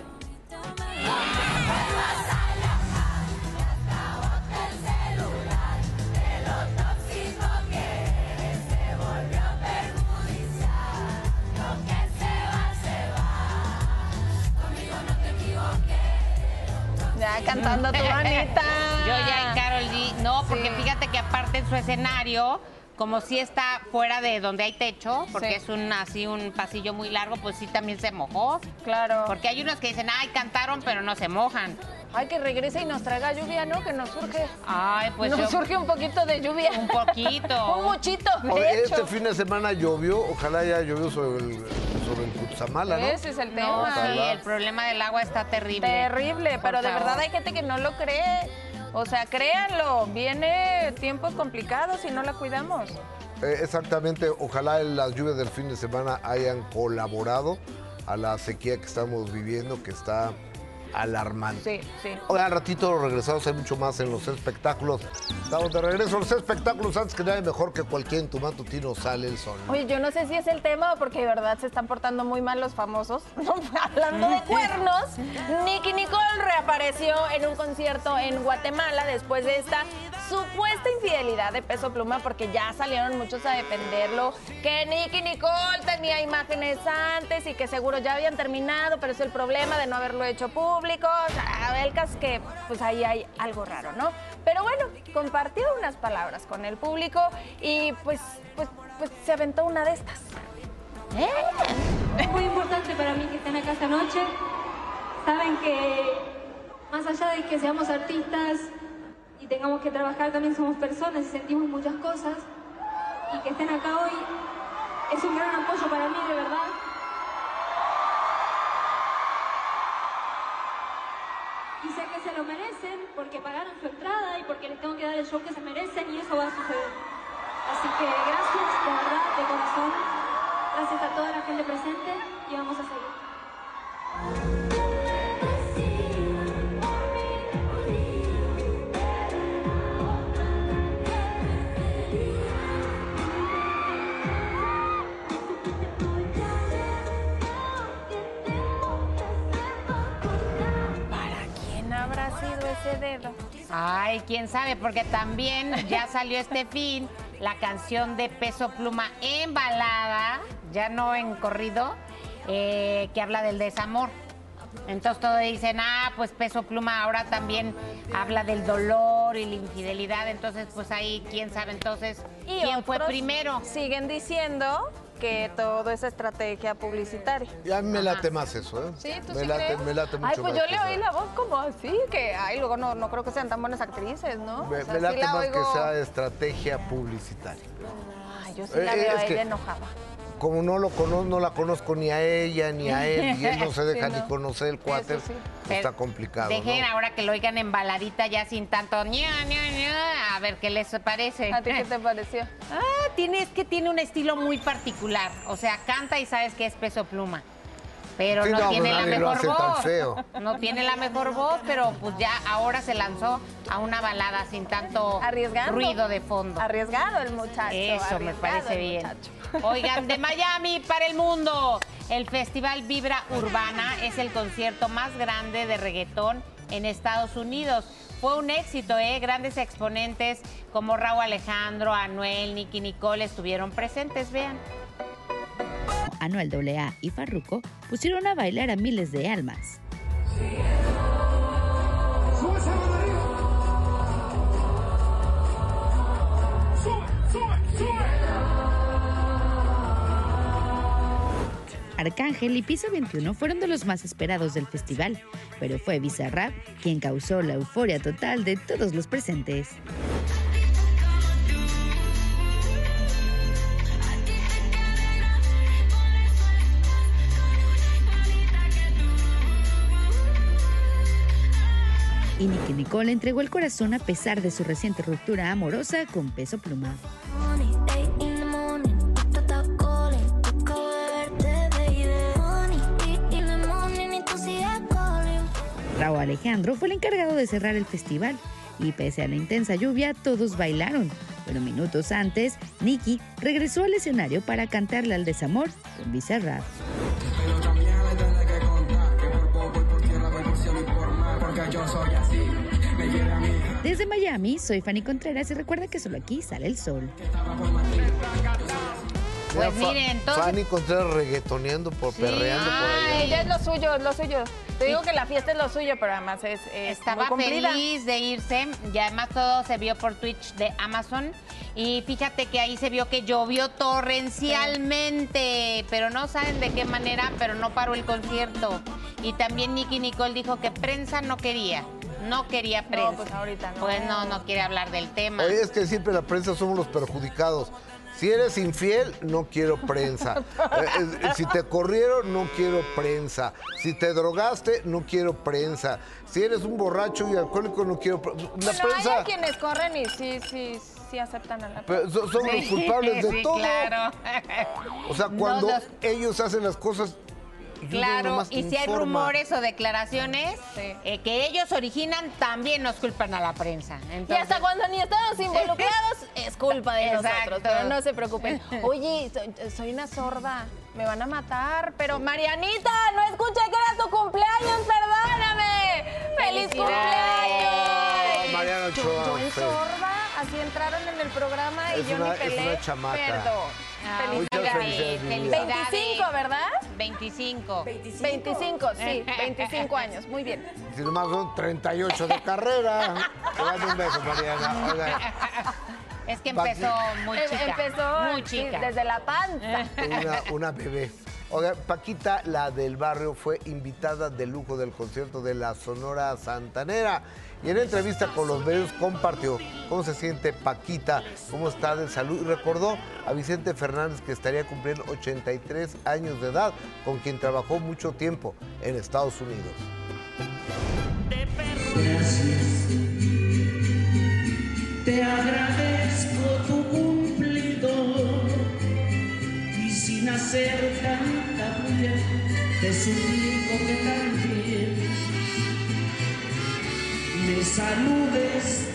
[SPEAKER 6] Ya cantando tu Anita. [laughs]
[SPEAKER 5] Yo ya en Carol G, no, porque
[SPEAKER 6] Sí.
[SPEAKER 5] fíjate que aparte en su escenario, como si está fuera de donde hay techo, porque
[SPEAKER 6] Sí.
[SPEAKER 5] es un así un pasillo muy largo, pues sí también se mojó.
[SPEAKER 6] Claro.
[SPEAKER 5] Porque hay unos que dicen, ay, cantaron, pero no se mojan.
[SPEAKER 6] Ay, que regrese y nos traiga lluvia, ¿no? Que nos surge.
[SPEAKER 5] Ay, pues
[SPEAKER 6] nos
[SPEAKER 5] yo-
[SPEAKER 6] surge un poquito de lluvia.
[SPEAKER 5] Un poquito. [laughs]
[SPEAKER 6] un muchito, de
[SPEAKER 4] Oye,
[SPEAKER 6] hecho.
[SPEAKER 4] este fin de semana llovió, ojalá ya llovió sobre el, sobre el Cutzamala, ¿no?
[SPEAKER 6] Ese es el
[SPEAKER 5] No,
[SPEAKER 6] tema.
[SPEAKER 5] sí, el problema del agua está terrible.
[SPEAKER 6] Terrible,
[SPEAKER 5] Por
[SPEAKER 6] pero de verdad hay gente que no lo cree. O sea, créanlo, viene tiempos complicados y no la cuidamos.
[SPEAKER 4] Eh, exactamente, ojalá las lluvias del fin de semana hayan colaborado a la sequía que estamos viviendo, que está alarmante.
[SPEAKER 6] Sí, sí.
[SPEAKER 4] Hoy al ratito regresamos, hay mucho más en los espectáculos. Estamos de regreso a los espectáculos. Antes que nada, mejor que cualquier en tu matutino sale el sol.
[SPEAKER 6] Oye, yo no sé si es el tema porque de verdad se están portando muy mal los famosos. [laughs] Hablando de cuernos, Nicky Nicole reapareció en un concierto en Guatemala después de esta supuesta infidelidad de Peso Pluma porque ya salieron muchos a defenderlo, que Nicky Nicole tenía imágenes antes y que seguro ya habían terminado, pero es el problema de no haberlo hecho público. El caso es que pues ahí hay algo raro, ¿no? Pero bueno, compartió unas palabras con el público y pues, pues, pues se aventó una de estas.
[SPEAKER 13] Es muy importante para mí que estén acá esta noche. Saben que más allá de que seamos artistas y tengamos que trabajar, también somos personas y sentimos muchas cosas. Y que estén acá hoy es un gran apoyo para mí, de verdad. Y sé que se lo merecen porque pagaron su entrada y porque les tengo que dar el show que se merecen y eso va a suceder. Así que gracias, de verdad, de corazón. Gracias a toda la gente presente y vamos a seguir.
[SPEAKER 5] Ay, quién sabe, porque también ya salió este fin la canción de Peso Pluma en balada, ya no en corrido, eh, que habla del desamor. Entonces todos dicen, ah, pues Peso Pluma ahora también habla del dolor y la infidelidad. Entonces, pues ahí, quién sabe entonces
[SPEAKER 6] Y
[SPEAKER 5] quién fue primero.
[SPEAKER 6] Siguen diciendo que todo es estrategia publicitaria.
[SPEAKER 4] Ya me late más eso, ¿eh?
[SPEAKER 6] Sí, tú
[SPEAKER 4] me
[SPEAKER 6] sí
[SPEAKER 4] late,
[SPEAKER 6] crees?
[SPEAKER 4] me late mucho
[SPEAKER 6] Ay, pues
[SPEAKER 4] más
[SPEAKER 6] yo le oí la voz como así, que ay, luego no, no creo que sean tan buenas actrices, ¿no?
[SPEAKER 4] Me,
[SPEAKER 6] O sea,
[SPEAKER 4] me
[SPEAKER 6] sí
[SPEAKER 4] late
[SPEAKER 6] la
[SPEAKER 4] más
[SPEAKER 6] oigo-
[SPEAKER 4] que sea estrategia publicitaria.
[SPEAKER 6] Ay, yo sí
[SPEAKER 4] Eh,
[SPEAKER 6] la
[SPEAKER 4] eh,
[SPEAKER 6] veo a
[SPEAKER 4] que-
[SPEAKER 6] ella enojada.
[SPEAKER 4] Como no lo conozco, no la conozco ni a ella ni a él, y él no se [laughs] deja
[SPEAKER 6] Sí,
[SPEAKER 4] ni
[SPEAKER 6] no.
[SPEAKER 4] conocer el cuate,
[SPEAKER 6] sí.
[SPEAKER 4] está complicado,
[SPEAKER 5] Dejen
[SPEAKER 4] ¿no?
[SPEAKER 5] ahora que lo oigan en baladita ya sin tanto ña, ña, ña, a ver qué les parece.
[SPEAKER 6] ¿A ti qué te pareció? [laughs]
[SPEAKER 5] Ah, tiene, es que tiene un estilo muy particular. O sea, canta y sabes que es peso pluma. Pero
[SPEAKER 4] Sí,
[SPEAKER 5] no,
[SPEAKER 4] no,
[SPEAKER 5] tiene
[SPEAKER 4] pues
[SPEAKER 5] la mejor voz. No tiene la mejor voz, pero pues ya ahora se lanzó a una balada sin tanto
[SPEAKER 6] Arriesgando.
[SPEAKER 5] ruido de fondo.
[SPEAKER 6] Arriesgado el muchacho.
[SPEAKER 5] Eso me parece bien.
[SPEAKER 6] muchacho. [laughs]
[SPEAKER 5] Oigan, de Miami para el mundo. El Festival Vibra Urbana es el concierto más grande de reggaetón en Estados Unidos. Fue un éxito, ¿eh? Grandes exponentes como Raúl Alejandro, Anuel, Nicky Nicole estuvieron presentes, vean.
[SPEAKER 14] Anuel AA y Farruko pusieron a bailar a miles de almas. Arcángel y Piso 21 fueron de los más esperados del festival, pero fue Bizarrap quien causó la euforia total de todos los presentes. Y Nicky Nicole entregó el corazón a pesar de su reciente ruptura amorosa con Peso Pluma. Raúl Alejandro fue el encargado de cerrar el festival y pese a la intensa lluvia todos bailaron. Pero minutos antes, Nicky regresó al escenario para cantarle al desamor con Bizarrap. Desde Miami, soy Fanny Contreras y recuerda que solo aquí sale el sol.
[SPEAKER 5] Pues
[SPEAKER 4] Mira,
[SPEAKER 5] miren, entonces-
[SPEAKER 4] Fanny Contreras reggaetoneando por perreando por.
[SPEAKER 6] Ella es lo suyo, es lo suyo. Te digo que la fiesta es lo suyo, pero además es, es
[SPEAKER 5] Estaba
[SPEAKER 6] muy
[SPEAKER 5] feliz de irse y además todo se vio por Twitch de Amazon. Y fíjate que ahí se vio que llovió torrencialmente, pero no saben de qué manera, pero no paró el concierto. Y también Nicky Nicole dijo que prensa no quería, no quería prensa.
[SPEAKER 6] pues ahorita no.
[SPEAKER 5] Pues no, no quiere hablar del tema.
[SPEAKER 4] Oye, es que siempre la prensa somos los perjudicados. Si eres infiel, no quiero prensa. [laughs] Eh, eh, si te corrieron, no quiero prensa. Si te drogaste, no quiero prensa. Si eres un borracho y alcohólico, no quiero prensa. La
[SPEAKER 6] Bueno, hay
[SPEAKER 4] prensa
[SPEAKER 6] a quienes corren y sí, sí, sí aceptan a la
[SPEAKER 4] pero so- son los culpables de
[SPEAKER 5] sí,
[SPEAKER 4] todo.
[SPEAKER 5] claro.
[SPEAKER 4] O sea,
[SPEAKER 5] No,
[SPEAKER 4] cuando
[SPEAKER 5] los-
[SPEAKER 4] ellos hacen las cosas
[SPEAKER 5] Claro, y si hay rumores o declaraciones eh, que ellos originan, también nos culpan a la prensa.
[SPEAKER 6] Y
[SPEAKER 5] Entonces,
[SPEAKER 6] hasta cuando ni estamos involucrados, [laughs] es culpa de
[SPEAKER 5] Exacto.
[SPEAKER 6] nosotros. Pero no se preocupen. Oye, soy, soy una sorda. Me van a matar. Pero Marianita, no escuché que era tu cumpleaños, perdóname. ¡Feliz cumpleaños!
[SPEAKER 4] Mariana
[SPEAKER 6] Yo,
[SPEAKER 4] Ochoa,
[SPEAKER 6] yo en
[SPEAKER 4] fe-
[SPEAKER 6] sorda, así entraron en el programa y
[SPEAKER 4] Es
[SPEAKER 6] yo
[SPEAKER 4] una-
[SPEAKER 6] ni
[SPEAKER 4] es
[SPEAKER 6] pelé.
[SPEAKER 4] una chamaca.
[SPEAKER 6] Perdón.
[SPEAKER 5] Ah,
[SPEAKER 6] Felicidades.
[SPEAKER 4] muchas felicidades, mi vida.
[SPEAKER 6] 25, ¿verdad?
[SPEAKER 5] 25.
[SPEAKER 6] 25, sí, [laughs] 25 años. Muy bien.
[SPEAKER 4] Si nomás son 38 de carrera. Te mando un beso, Mariana.
[SPEAKER 5] Es que empezó muy
[SPEAKER 6] Em-
[SPEAKER 5] chica.
[SPEAKER 6] Empezó
[SPEAKER 5] muy
[SPEAKER 6] sí,
[SPEAKER 5] chica.
[SPEAKER 6] desde la panza.
[SPEAKER 4] una, una bebé. Oiga, Paquita, la del barrio, fue invitada de lujo del concierto de la Sonora Santanera. Y en entrevista con los medios compartió cómo se siente Paquita, cómo está de salud y recordó a Vicente Fernández que estaría cumpliendo 83 años de edad, con quien trabajó mucho tiempo en Estados Unidos.
[SPEAKER 15] Te agradezco tu cumplido y sin hacer tanta bulla te suplico que me saludes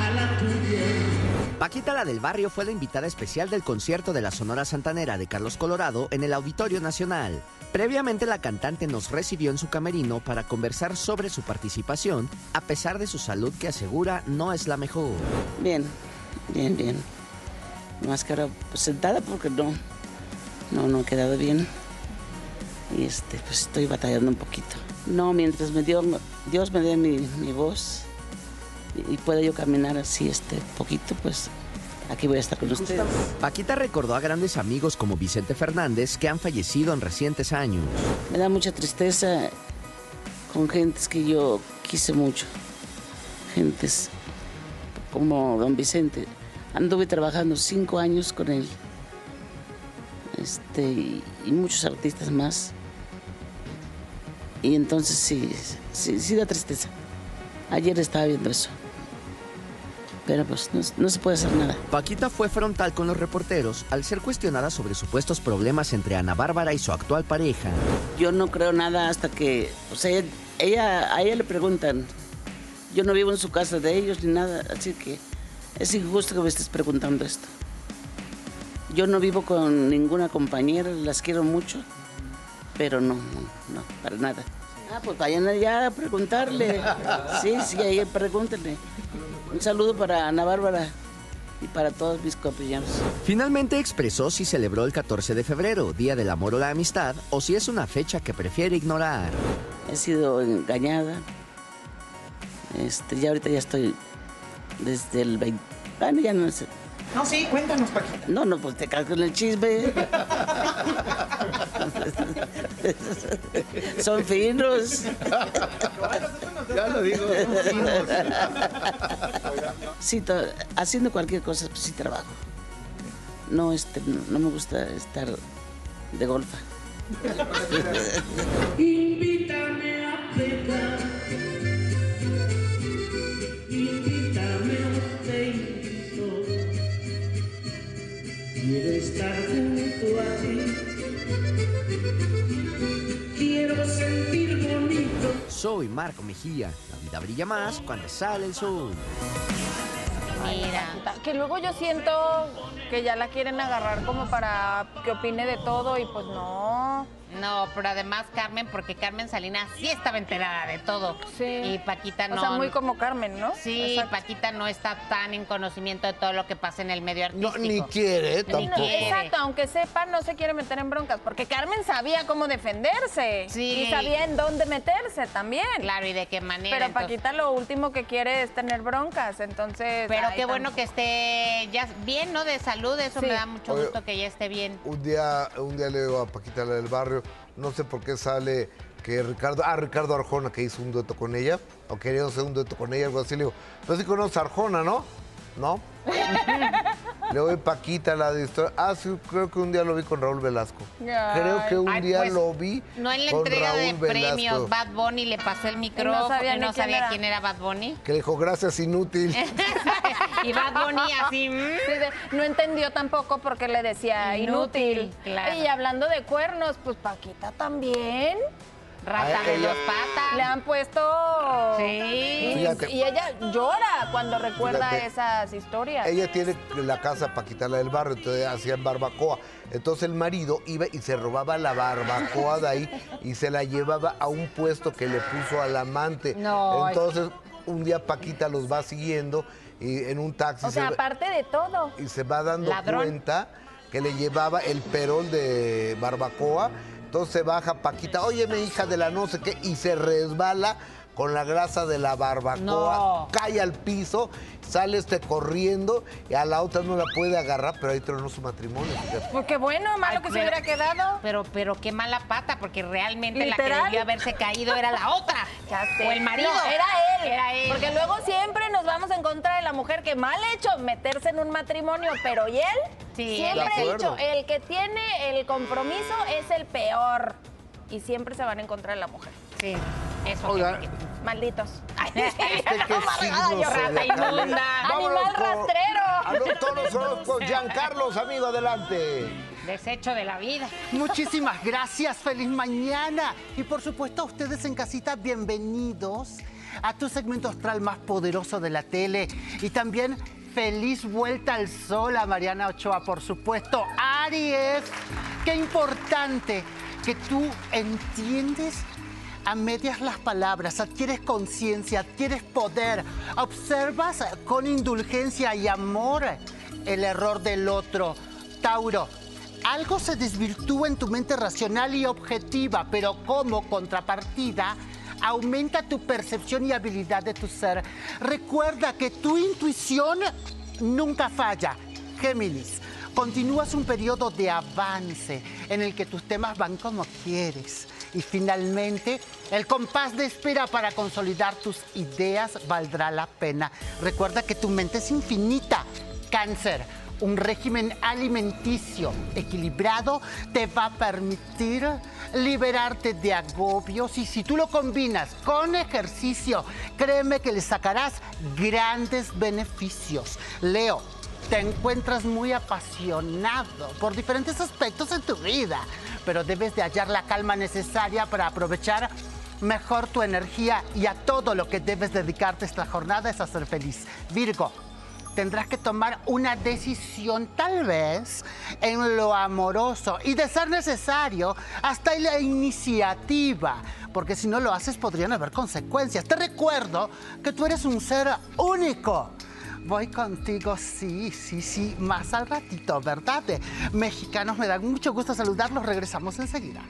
[SPEAKER 15] a la tuya.
[SPEAKER 10] Paquita la del barrio fue la invitada especial del concierto de la Sonora Santanera de Carlos Colorado en el Auditorio Nacional. Previamente la cantante nos recibió en su camerino para conversar sobre su participación, a pesar de su salud que asegura no es la mejor.
[SPEAKER 15] Bien, bien, bien. Más que ahora pues, sentada porque no, no, no he quedado bien. Y este, pues estoy batallando un poquito. No, mientras me dio, Dios me dé mi, mi voz y, y pueda yo caminar así este poquito, pues aquí voy a estar con ustedes.
[SPEAKER 10] Paquita recordó a grandes amigos como Vicente Fernández que han fallecido en recientes años.
[SPEAKER 15] Me da mucha tristeza con gentes que yo quise mucho. Gentes como don Vicente. Anduve trabajando cinco años con él. Este, y, y muchos artistas más. Y entonces sí, sí, sí da tristeza. Ayer estaba viendo eso. Pero pues no, no se puede hacer nada.
[SPEAKER 10] Paquita fue frontal con los reporteros al ser cuestionada sobre supuestos problemas entre Ana Bárbara y su actual pareja.
[SPEAKER 15] Yo no creo nada hasta que, o sea, ella, ella- a ella le preguntan. Yo no vivo en su casa de ellos ni nada, así que es injusto que me estés preguntando esto. Yo no vivo con ninguna compañera, las quiero mucho, pero no, no, no, para nada. Ah, pues vayan allá a preguntarle. [laughs] Sí, sí, ahí pregúntenle. Un saludo para Ana Bárbara y para todos mis compañeros.
[SPEAKER 10] Finalmente expresó si celebró el 14 de febrero, Día del Amor o la Amistad, o si es una fecha que prefiere ignorar.
[SPEAKER 15] He sido engañada. Este, ya ahorita ya estoy desde el 20. Bueno, ya no sé.
[SPEAKER 16] No, sí, cuéntanos, Paquita.
[SPEAKER 15] No, no, pues te cago en el chisme. [laughs] [laughs] Son finos.
[SPEAKER 16] Ya lo digo,
[SPEAKER 15] Sí, to- haciendo cualquier cosa, pues sí trabajo. No, este, no, no me gusta estar de golfa.
[SPEAKER 16] Invítame a pecar.
[SPEAKER 10] Soy Marco Mejía. La vida brilla más cuando sale el sol.
[SPEAKER 6] Mira. Que luego yo siento que ya la quieren agarrar como para que opine de todo y pues no.
[SPEAKER 5] No, pero además Carmen, porque Carmen Salinas sí estaba enterada de todo.
[SPEAKER 6] Sí.
[SPEAKER 5] Y Paquita no.
[SPEAKER 6] O sea, muy como Carmen, ¿no?
[SPEAKER 5] Sí,
[SPEAKER 6] Exacto.
[SPEAKER 5] Paquita no está tan en conocimiento de todo lo que pasa en el medio artístico.
[SPEAKER 4] ni quiere,
[SPEAKER 5] Ni
[SPEAKER 6] No,
[SPEAKER 5] quiere.
[SPEAKER 6] exacto, aunque sepa, no se quiere meter en broncas, porque Carmen sabía cómo defenderse
[SPEAKER 5] Sí.
[SPEAKER 6] y sabía en dónde meterse también.
[SPEAKER 5] Claro, y de qué manera.
[SPEAKER 6] Pero
[SPEAKER 5] entonces-
[SPEAKER 6] Paquita lo último que quiere es tener broncas, entonces...
[SPEAKER 5] Pero qué bueno que esté ya bien, ¿no? De salud, eso
[SPEAKER 6] Sí.
[SPEAKER 5] me da mucho
[SPEAKER 4] Oye,
[SPEAKER 5] gusto que ya esté bien.
[SPEAKER 4] Un día, un día le digo a Paquita la del barrio, no sé por qué sale que Ricardo, ah, Ricardo Arjona que hizo un dueto con ella, o quería hacer un dueto con ella, algo así, le digo, pero sí conoces a Arjona, ¿no? ¿No? [laughs] Le doy Paquita la de historia. Ah, sí, creo que un día lo vi con Raúl Velasco. Creo que un
[SPEAKER 5] Ay,
[SPEAKER 4] día
[SPEAKER 5] pues,
[SPEAKER 4] lo vi
[SPEAKER 5] No en la
[SPEAKER 4] con
[SPEAKER 5] entrega de
[SPEAKER 4] Raúl Velasco.
[SPEAKER 5] premios, Bad Bunny le pasó el micrófono y
[SPEAKER 6] sabía
[SPEAKER 5] no
[SPEAKER 6] quién
[SPEAKER 5] sabía
[SPEAKER 6] era.
[SPEAKER 5] quién era Bad Bunny.
[SPEAKER 4] Que le dijo, gracias, inútil. [laughs]
[SPEAKER 5] y Bad Bunny así. mm.
[SPEAKER 6] Sí, de- no entendió tampoco porque le decía inútil.
[SPEAKER 5] Inútil, claro.
[SPEAKER 6] Y hablando de cuernos, pues Paquita también.
[SPEAKER 5] Rata de dos patas.
[SPEAKER 6] Le han puesto.
[SPEAKER 5] Sí.
[SPEAKER 6] Y,
[SPEAKER 4] Fíjate.
[SPEAKER 6] y ella llora cuando recuerda
[SPEAKER 4] Fíjate.
[SPEAKER 6] esas historias.
[SPEAKER 4] Ella tiene la casa para quitarla del barrio, entonces hacían barbacoa. Entonces el marido iba y se robaba la barbacoa de ahí y se la llevaba a un puesto que le puso al amante.
[SPEAKER 6] No.
[SPEAKER 4] Entonces un día Paquita los va siguiendo y en un taxi
[SPEAKER 6] o
[SPEAKER 4] se
[SPEAKER 6] sea,
[SPEAKER 4] va-
[SPEAKER 6] aparte de todo.
[SPEAKER 4] y se va dando
[SPEAKER 6] Ladrón.
[SPEAKER 4] cuenta que le llevaba el perol de barbacoa. Entonces baja Paquita, oye, mi hija de la no sé qué, y se resbala con la grasa de la barbacoa,
[SPEAKER 6] No.
[SPEAKER 4] cae al piso, sale este corriendo y a la otra no la puede agarrar, pero ahí tronó su matrimonio. fíjate.
[SPEAKER 6] Porque bueno, malo
[SPEAKER 5] Ay,
[SPEAKER 6] que se hubiera quedado.
[SPEAKER 5] Pero, pero qué mala pata, porque realmente la que debió haberse caído era la otra. [laughs]
[SPEAKER 6] Ya sé.
[SPEAKER 5] O el marido.
[SPEAKER 6] No, era él.
[SPEAKER 5] Era él.
[SPEAKER 6] Porque luego siempre nos vamos en contra de la mujer que mal hecho meterse en un matrimonio, pero ¿y él?
[SPEAKER 5] Sí,
[SPEAKER 6] siempre he dicho, el que tiene el compromiso es el peor. Y siempre se van en contra de la mujer.
[SPEAKER 5] Sí, eso.
[SPEAKER 4] Oigan,
[SPEAKER 5] que-
[SPEAKER 6] Malditos.
[SPEAKER 4] ¿Este qué signo
[SPEAKER 6] yo, rata inmunda. Animal
[SPEAKER 4] con-
[SPEAKER 6] rastrero.
[SPEAKER 4] A los toros [laughs] Giancarlos, amigo, adelante.
[SPEAKER 5] Desecho de la vida.
[SPEAKER 17] Muchísimas gracias, feliz mañana. Y por supuesto a ustedes en casita, bienvenidos a tu segmento astral más poderoso de la tele. Y también feliz vuelta al sol a Mariana Ochoa, por supuesto. Aries, qué importante que tú entiendes a medias las palabras, adquieres conciencia, adquieres poder, observas con indulgencia y amor el error del otro. Tauro, algo se desvirtúa en tu mente racional y objetiva, pero como contrapartida aumenta tu percepción y habilidad de tu ser. Recuerda que tu intuición nunca falla. Géminis, continúas un periodo de avance en el que tus temas van como quieres. Y finalmente, el compás de espera para consolidar tus ideas valdrá la pena. Recuerda que tu mente es infinita. Cáncer, un régimen alimenticio equilibrado te va a permitir liberarte de agobios y si tú lo combinas con ejercicio, créeme que le sacarás grandes beneficios. Leo, te encuentras muy apasionado por diferentes aspectos en tu vida, pero debes de hallar la calma necesaria para aprovechar mejor tu energía y a todo lo que debes dedicarte esta jornada es a ser feliz. Virgo, tendrás que tomar una decisión tal vez en lo amoroso y de ser necesario hasta la iniciativa, porque si no lo haces podrían haber consecuencias. Te recuerdo que tú eres un ser único. Voy contigo, sí, sí, sí, más al ratito, ¿verdad? Mexicanos, me da mucho gusto saludarlos. Regresamos enseguida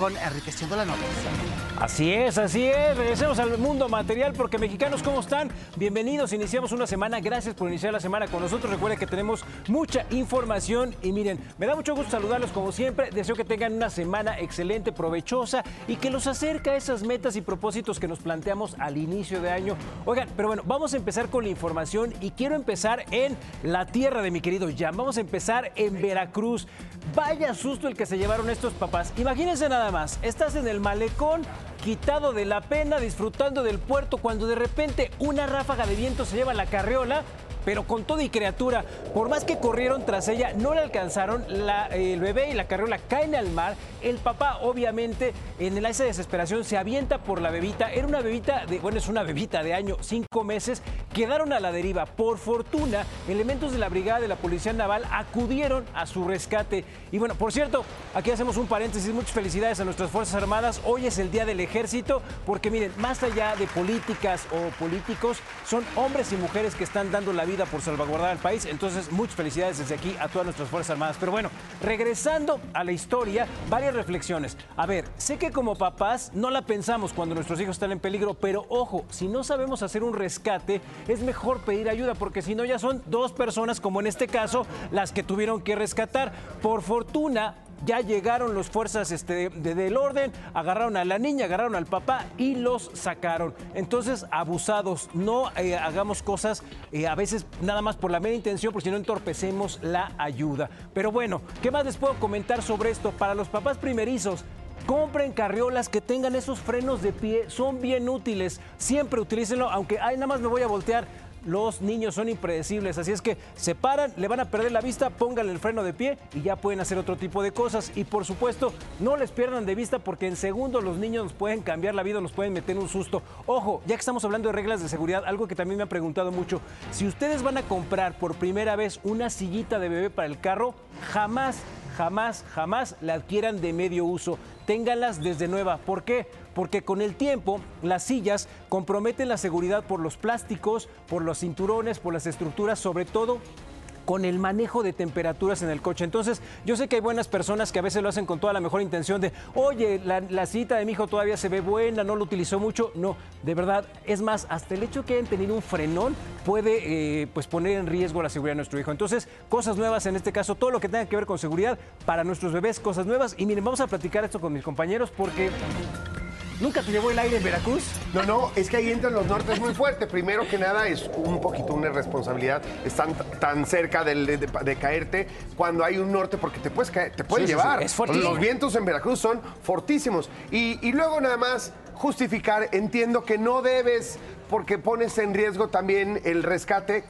[SPEAKER 17] con Enriqueciendo la Noticia.
[SPEAKER 18] Así es, así es. Regresemos al mundo material porque mexicanos, ¿cómo están? Bienvenidos. Iniciamos una semana. Gracias por iniciar la semana con nosotros. Recuerden que tenemos mucha información y miren, me da mucho gusto saludarlos como siempre. Deseo que tengan una semana excelente, provechosa y que los acerque a esas metas y propósitos que nos planteamos al inicio de año. Oigan, pero bueno, vamos a empezar con la información y quiero empezar en la tierra de mi querido Jan. Vamos a empezar en Veracruz. Vaya susto el que se llevaron estos papás. Imagínense nada estás en el malecón, quitado de la pena, disfrutando del puerto, cuando de repente una ráfaga de viento se lleva la carriola. Pero con todo y criatura, por más que corrieron tras ella, no la alcanzaron. El bebé y la carriola caen al mar. El papá, obviamente, en esa desesperación, se avienta por la bebita. Era una bebita, de, bueno, es una bebita de año, cinco meses. Quedaron a la deriva. Por fortuna, elementos de la Brigada de la Policía Naval acudieron a su rescate. Y bueno, por cierto, aquí hacemos un paréntesis. Muchas felicidades a nuestras Fuerzas Armadas. Hoy es el Día del Ejército, porque miren, más allá de políticas o políticos, son hombres y mujeres que están dando la vida por salvaguardar al país. Entonces, muchas felicidades desde aquí a todas nuestras Fuerzas Armadas. Pero bueno, regresando a la historia, varias reflexiones. A ver, sé que como papás no la pensamos cuando nuestros hijos están en peligro, pero ojo, si no sabemos hacer un rescate, es mejor pedir ayuda, porque si no ya son dos personas, como en este caso, las que tuvieron que rescatar. Por fortuna, ya llegaron las fuerzas este, de- del orden, agarraron a la niña, agarraron al papá y los sacaron. Entonces, abusados, no eh, hagamos cosas eh, a veces nada más por la mera intención, porque si no entorpecemos la ayuda. Pero bueno, ¿qué más les puedo comentar sobre esto? Para los papás primerizos, Compren carriolas que tengan esos frenos de pie, son bien útiles. Siempre utilícenlo, aunque ay, nada más me voy a voltear. Los niños son impredecibles, así es que se paran, le van a perder la vista, pónganle el freno de pie y ya pueden hacer otro tipo de cosas. Y por supuesto, no les pierdan de vista porque en segundos los niños nos pueden cambiar la vida, nos pueden meter un susto. Ojo, ya que estamos hablando de reglas de seguridad, algo que también me han preguntado mucho, si ustedes van a comprar por primera vez una sillita de bebé para el carro, jamás jamás, jamás la adquieran de medio uso. Ténganlas desde nueva. ¿Por qué? Porque con el tiempo las sillas comprometen la seguridad por los plásticos, por los cinturones, por las estructuras, sobre todo con el manejo de temperaturas en el coche. Entonces, yo sé que hay buenas personas que a veces lo hacen con toda la mejor intención de, oye, la, la cita de mi hijo todavía se ve buena, no lo utilizó mucho. No, de verdad, es más, hasta el hecho que hayan tenido un frenón puede eh, pues poner en riesgo la seguridad de nuestro hijo. Entonces, cosas nuevas en este caso, todo lo que tenga que ver con seguridad para nuestros bebés, cosas nuevas. Y miren, vamos a platicar esto con mis compañeros porque ¿Nunca te llevó el aire en Veracruz?
[SPEAKER 19] No, no, es que ahí entran los nortes muy fuerte. Primero que nada es un poquito una irresponsabilidad. Están tan cerca de, de caerte cuando hay un norte porque te puedes caer, te pueden
[SPEAKER 18] Sí, sí, sí,
[SPEAKER 19] llevar.
[SPEAKER 18] es.
[SPEAKER 19] Los vientos en Veracruz son fortísimos. Y, y luego nada más justificar, entiendo que no debes porque pones en riesgo también el rescate.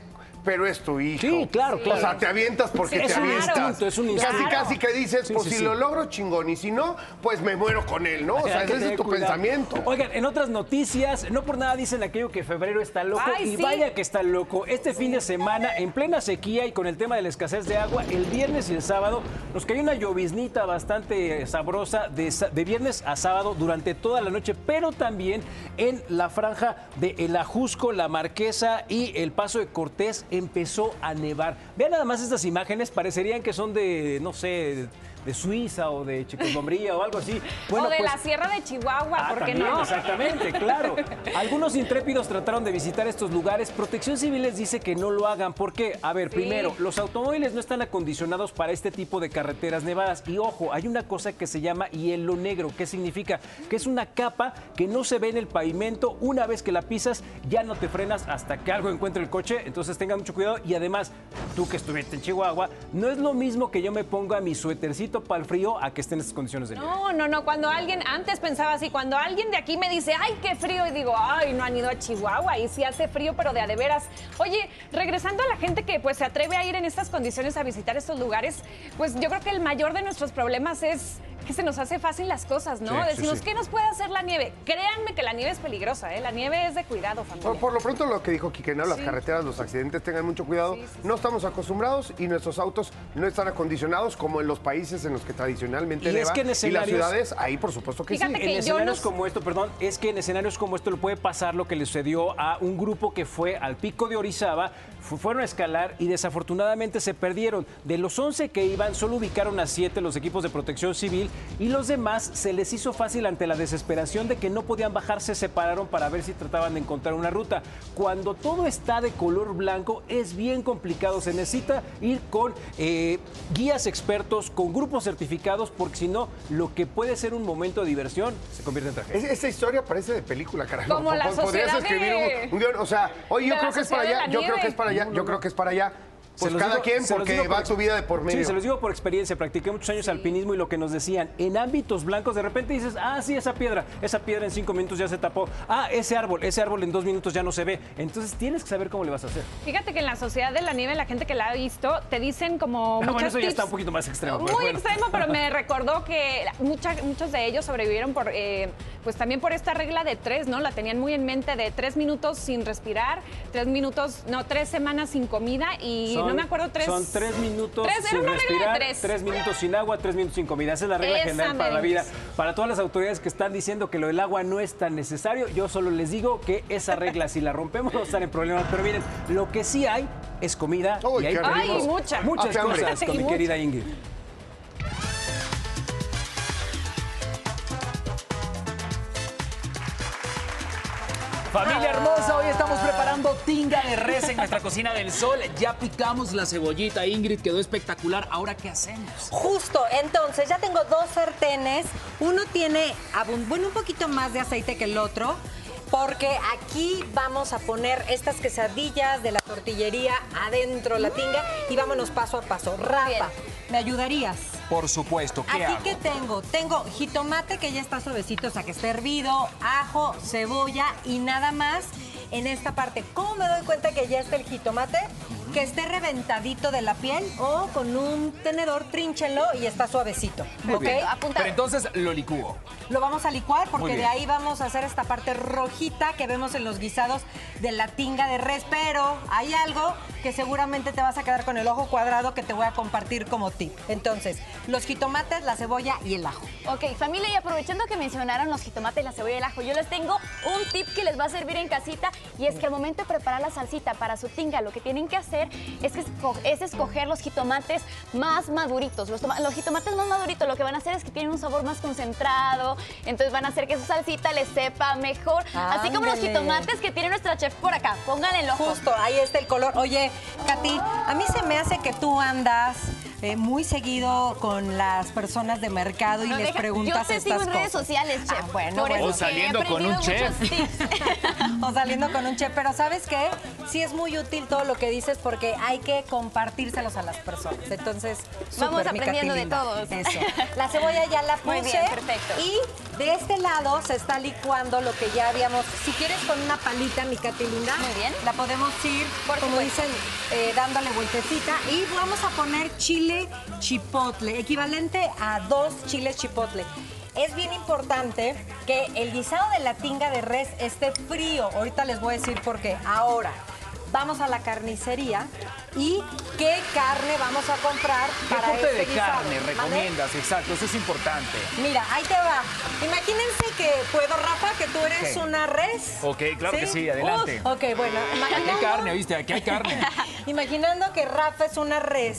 [SPEAKER 19] Pero es tu hijo.
[SPEAKER 18] Sí, claro, claro.
[SPEAKER 19] O sea, te avientas porque
[SPEAKER 18] Sí,
[SPEAKER 19] te
[SPEAKER 18] es un
[SPEAKER 19] avientas.
[SPEAKER 18] instinto, es un
[SPEAKER 19] Casi,
[SPEAKER 18] instinto.
[SPEAKER 19] casi que dices,
[SPEAKER 18] Sí,
[SPEAKER 19] pues
[SPEAKER 18] sí,
[SPEAKER 19] si
[SPEAKER 18] sí.
[SPEAKER 19] lo logro, chingón. Y si no, pues me muero con él, ¿no? O sea, ese es tu
[SPEAKER 18] cuidado.
[SPEAKER 19] pensamiento.
[SPEAKER 18] Oigan, en otras noticias, no por nada dicen aquello que febrero está loco
[SPEAKER 6] Ay,
[SPEAKER 18] y
[SPEAKER 6] sí.
[SPEAKER 18] vaya que está loco. Este fin de semana, en plena sequía y con el tema de la escasez de agua, el viernes y el sábado nos cayó una lloviznita bastante sabrosa de, de viernes a sábado durante toda la noche, pero también en la franja de El Ajusco, La Marquesa y el Paso de Cortés empezó a nevar. Vean nada más estas imágenes, parecerían que son de, no sé, de Suiza o de Chicoslombría o algo así.
[SPEAKER 6] o de
[SPEAKER 18] pues,
[SPEAKER 6] la Sierra de Chihuahua,
[SPEAKER 18] Ah,
[SPEAKER 6] ¿por qué
[SPEAKER 18] también,
[SPEAKER 6] no?
[SPEAKER 18] Exactamente, claro. [laughs] Algunos intrépidos trataron de visitar estos lugares. Protección Civil les dice que no lo hagan. ¿Por qué? A ver,
[SPEAKER 6] Sí.
[SPEAKER 18] primero, los automóviles no están acondicionados para este tipo de carreteras nevadas. Y ojo, hay una cosa que se llama hielo negro. ¿Qué significa? Que es una capa que no se ve en el pavimento. Una vez que la pisas, ya no te frenas hasta que algo encuentre el coche. Entonces tengan mucho cuidado. Y además, tú que estuviste en Chihuahua, no es lo mismo que yo me ponga mi suétercito para el frío a que esté en estas condiciones de nieve.
[SPEAKER 6] No, no, no. Cuando alguien, antes pensaba así, cuando alguien de aquí me dice, ay, qué frío, y digo, ay, no han ido a Chihuahua, y sí hace frío, pero de a de veras. Oye, regresando a la gente que pues se atreve a ir en estas condiciones a visitar estos lugares, pues yo creo que el mayor de nuestros problemas es que se nos hace fácil las cosas, ¿no?
[SPEAKER 19] Sí,
[SPEAKER 6] Decimos,
[SPEAKER 19] sí.
[SPEAKER 6] ¿qué nos puede hacer la nieve? Créanme que la nieve es peligrosa, ¿eh? La nieve es de cuidado, familia.
[SPEAKER 19] Por, por lo pronto lo que dijo Quiquena, las
[SPEAKER 6] Sí.
[SPEAKER 19] carreteras, los accidentes, tengan mucho cuidado. No estamos acostumbrados y nuestros autos no están acondicionados como en los países en los que tradicionalmente
[SPEAKER 18] Y es que en
[SPEAKER 19] y las
[SPEAKER 18] escenarios-
[SPEAKER 19] ciudades, ahí por supuesto que
[SPEAKER 6] Fíjate
[SPEAKER 19] sí.
[SPEAKER 6] que
[SPEAKER 18] en escenarios
[SPEAKER 6] no-
[SPEAKER 18] como esto, perdón, es que en escenarios como esto le puede pasar lo que le sucedió a un grupo que fue al pico de Orizaba, fu- fueron a escalar y desafortunadamente se perdieron. De los 11 que iban, solo ubicaron a 7 los equipos de protección civil y los demás se les hizo fácil ante la desesperación de que no podían bajar, se separaron para ver si trataban de encontrar una ruta. Cuando todo está de color blanco es bien complicado, se necesita ir con eh, guías expertos, con grupos certificados, porque si no, lo que puede ser un momento de diversión se convierte en tragedia.
[SPEAKER 19] Es- esa historia parece de película, carajo.
[SPEAKER 6] Como la
[SPEAKER 19] Podrías
[SPEAKER 6] sociedad
[SPEAKER 19] escribir
[SPEAKER 6] de-
[SPEAKER 19] un, un guion. O sea, oye, yo creo que es para allá, yo creo que es para allá, yo creo que es para allá. Pues
[SPEAKER 18] Se los
[SPEAKER 19] cada
[SPEAKER 18] digo-
[SPEAKER 19] quien, porque va
[SPEAKER 18] por
[SPEAKER 19] tu vida de por medio.
[SPEAKER 18] Sí, se los digo por experiencia. Practiqué muchos años alpinismo y lo que nos decían, en ámbitos blancos, de repente dices, ah, sí, esa piedra, esa piedra en cinco minutos ya se tapó. Ah, ese árbol, ese árbol en dos minutos ya no se ve. Entonces tienes que saber cómo le vas a hacer.
[SPEAKER 6] Fíjate que en la sociedad de la nieve, la gente que la ha visto, te dicen como
[SPEAKER 18] Ah, bueno, eso ya está un poquito más extremo.
[SPEAKER 6] Muy
[SPEAKER 18] bueno.
[SPEAKER 6] extremo, pero me [laughs] recordó que mucha- muchos de ellos sobrevivieron por, eh, pues también por esta regla de tres, ¿no? La tenían muy en mente de tres minutos sin respirar, tres minutos, no, tres semanas sin comida y
[SPEAKER 18] Son-
[SPEAKER 6] no me acuerdo, tres.
[SPEAKER 18] Son tres minutos
[SPEAKER 6] Tres, era
[SPEAKER 18] sin
[SPEAKER 6] una regla de
[SPEAKER 18] respirar,
[SPEAKER 6] tres.
[SPEAKER 18] minutos sin agua, tres minutos sin comida. Esa es la regla
[SPEAKER 6] Esa
[SPEAKER 18] general para la vida. Para todas las autoridades que están diciendo que lo del agua no es tan necesario, yo solo les digo que esa regla, si la rompemos, a estar en problemas. Pero miren, lo que sí hay es comida y ahí
[SPEAKER 19] qué rico.
[SPEAKER 18] tenemos
[SPEAKER 6] Ay, mucha.
[SPEAKER 18] muchas
[SPEAKER 19] hambre.
[SPEAKER 18] cosas [laughs] con mi querida Ingrid. Familia hermosa, hoy estamos
[SPEAKER 2] preparando tinga de res en nuestra cocina del sol. Ya picamos la cebollita, Ingrid, quedó espectacular. ¿Ahora qué hacemos?
[SPEAKER 20] Justo, entonces ya tengo dos sartenes. Uno tiene bueno, un poquito más de aceite que el otro. Porque aquí vamos a poner estas quesadillas de la tortillería adentro de la tinga y vámonos paso a paso. Rafa, ¿me ayudaría?
[SPEAKER 2] Por supuesto, ¿qué
[SPEAKER 20] Aquí
[SPEAKER 2] hago?
[SPEAKER 20] que tengo, tengo jitomate que ya está suavecito, o sea que está hervido, ajo, cebolla y nada más en esta parte. ¿Cómo me doy cuenta que ya está el jitomate? Que esté reventadito de la piel o con un tenedor trínchenlo y está suavecito.
[SPEAKER 2] Muy
[SPEAKER 20] ¿Ok?
[SPEAKER 2] bien. Pero entonces lo licúo.
[SPEAKER 20] Lo vamos a licuar porque de ahí vamos a hacer esta parte rojita que vemos en los guisados de la tinga de res. Pero hay algo que seguramente te vas a quedar con el ojo cuadrado que te voy a compartir como tip. Entonces, los jitomates, la cebolla y el ajo.
[SPEAKER 21] Ok, familia, y aprovechando que mencionaron los jitomates, la cebolla y el ajo, yo les tengo un tip que les va a servir en casita y es que al momento de preparar la salsita para su tinga, lo que tienen que hacer es, que es escoger los jitomates más maduritos. Los, toma- los jitomates más maduritos lo que van a hacer es que tienen un sabor más concentrado, entonces van a hacer que su salsita les sepa mejor. Así como los jitomates que tiene nuestra chef por acá. Pónganle el ojo.
[SPEAKER 20] Justo, ahí está el color. Oye, Katy, a mí se me hace que tú andas eh, muy seguido con las personas de mercado y
[SPEAKER 21] No,
[SPEAKER 20] les
[SPEAKER 21] deja-
[SPEAKER 20] preguntas
[SPEAKER 21] yo te
[SPEAKER 20] estas
[SPEAKER 21] sigo en redes
[SPEAKER 20] cosas.
[SPEAKER 21] sociales, chef.
[SPEAKER 20] Ah, bueno,
[SPEAKER 21] Por
[SPEAKER 20] bueno.
[SPEAKER 21] eso O saliendo con aprendido un chef. muchos tips. [laughs]
[SPEAKER 20] o saliendo con un chef. Pero ¿sabes qué? Sí es muy útil todo lo que dices porque hay que compartírselos a las personas. Entonces,
[SPEAKER 21] Vamos aprendiendo de todos.
[SPEAKER 20] Eso. La cebolla ya la [laughs] puse.
[SPEAKER 21] Muy bien, perfecto.
[SPEAKER 20] Y de este lado se está licuando lo que ya habíamos. Si quieres con una palita, mi Katy linda. Muy bien. La podemos ir, como dicen, eh, dándole vueltecita. Y vamos a poner chile chipotle, equivalente a dos chiles chipotle. Es bien importante que el guisado de la tinga de res esté frío. Ahorita les voy a decir por qué. Ahora, vamos a la carnicería y qué carne vamos a comprar
[SPEAKER 2] ¿Qué
[SPEAKER 20] para
[SPEAKER 2] corte
[SPEAKER 20] este
[SPEAKER 2] de
[SPEAKER 20] guisado,
[SPEAKER 2] carne
[SPEAKER 20] ¿vale?
[SPEAKER 2] recomiendas? Exacto, eso es importante.
[SPEAKER 20] Mira, ahí te va. Imagínense que puedo, Rafa, que tú eres una res.
[SPEAKER 2] Ok, claro que sí, adelante.
[SPEAKER 20] Ok, bueno.
[SPEAKER 2] Aquí hay
[SPEAKER 20] imaginando-
[SPEAKER 2] carne, ¿viste? Aquí hay carne. [laughs]
[SPEAKER 20] Imaginando que Rafa es una res,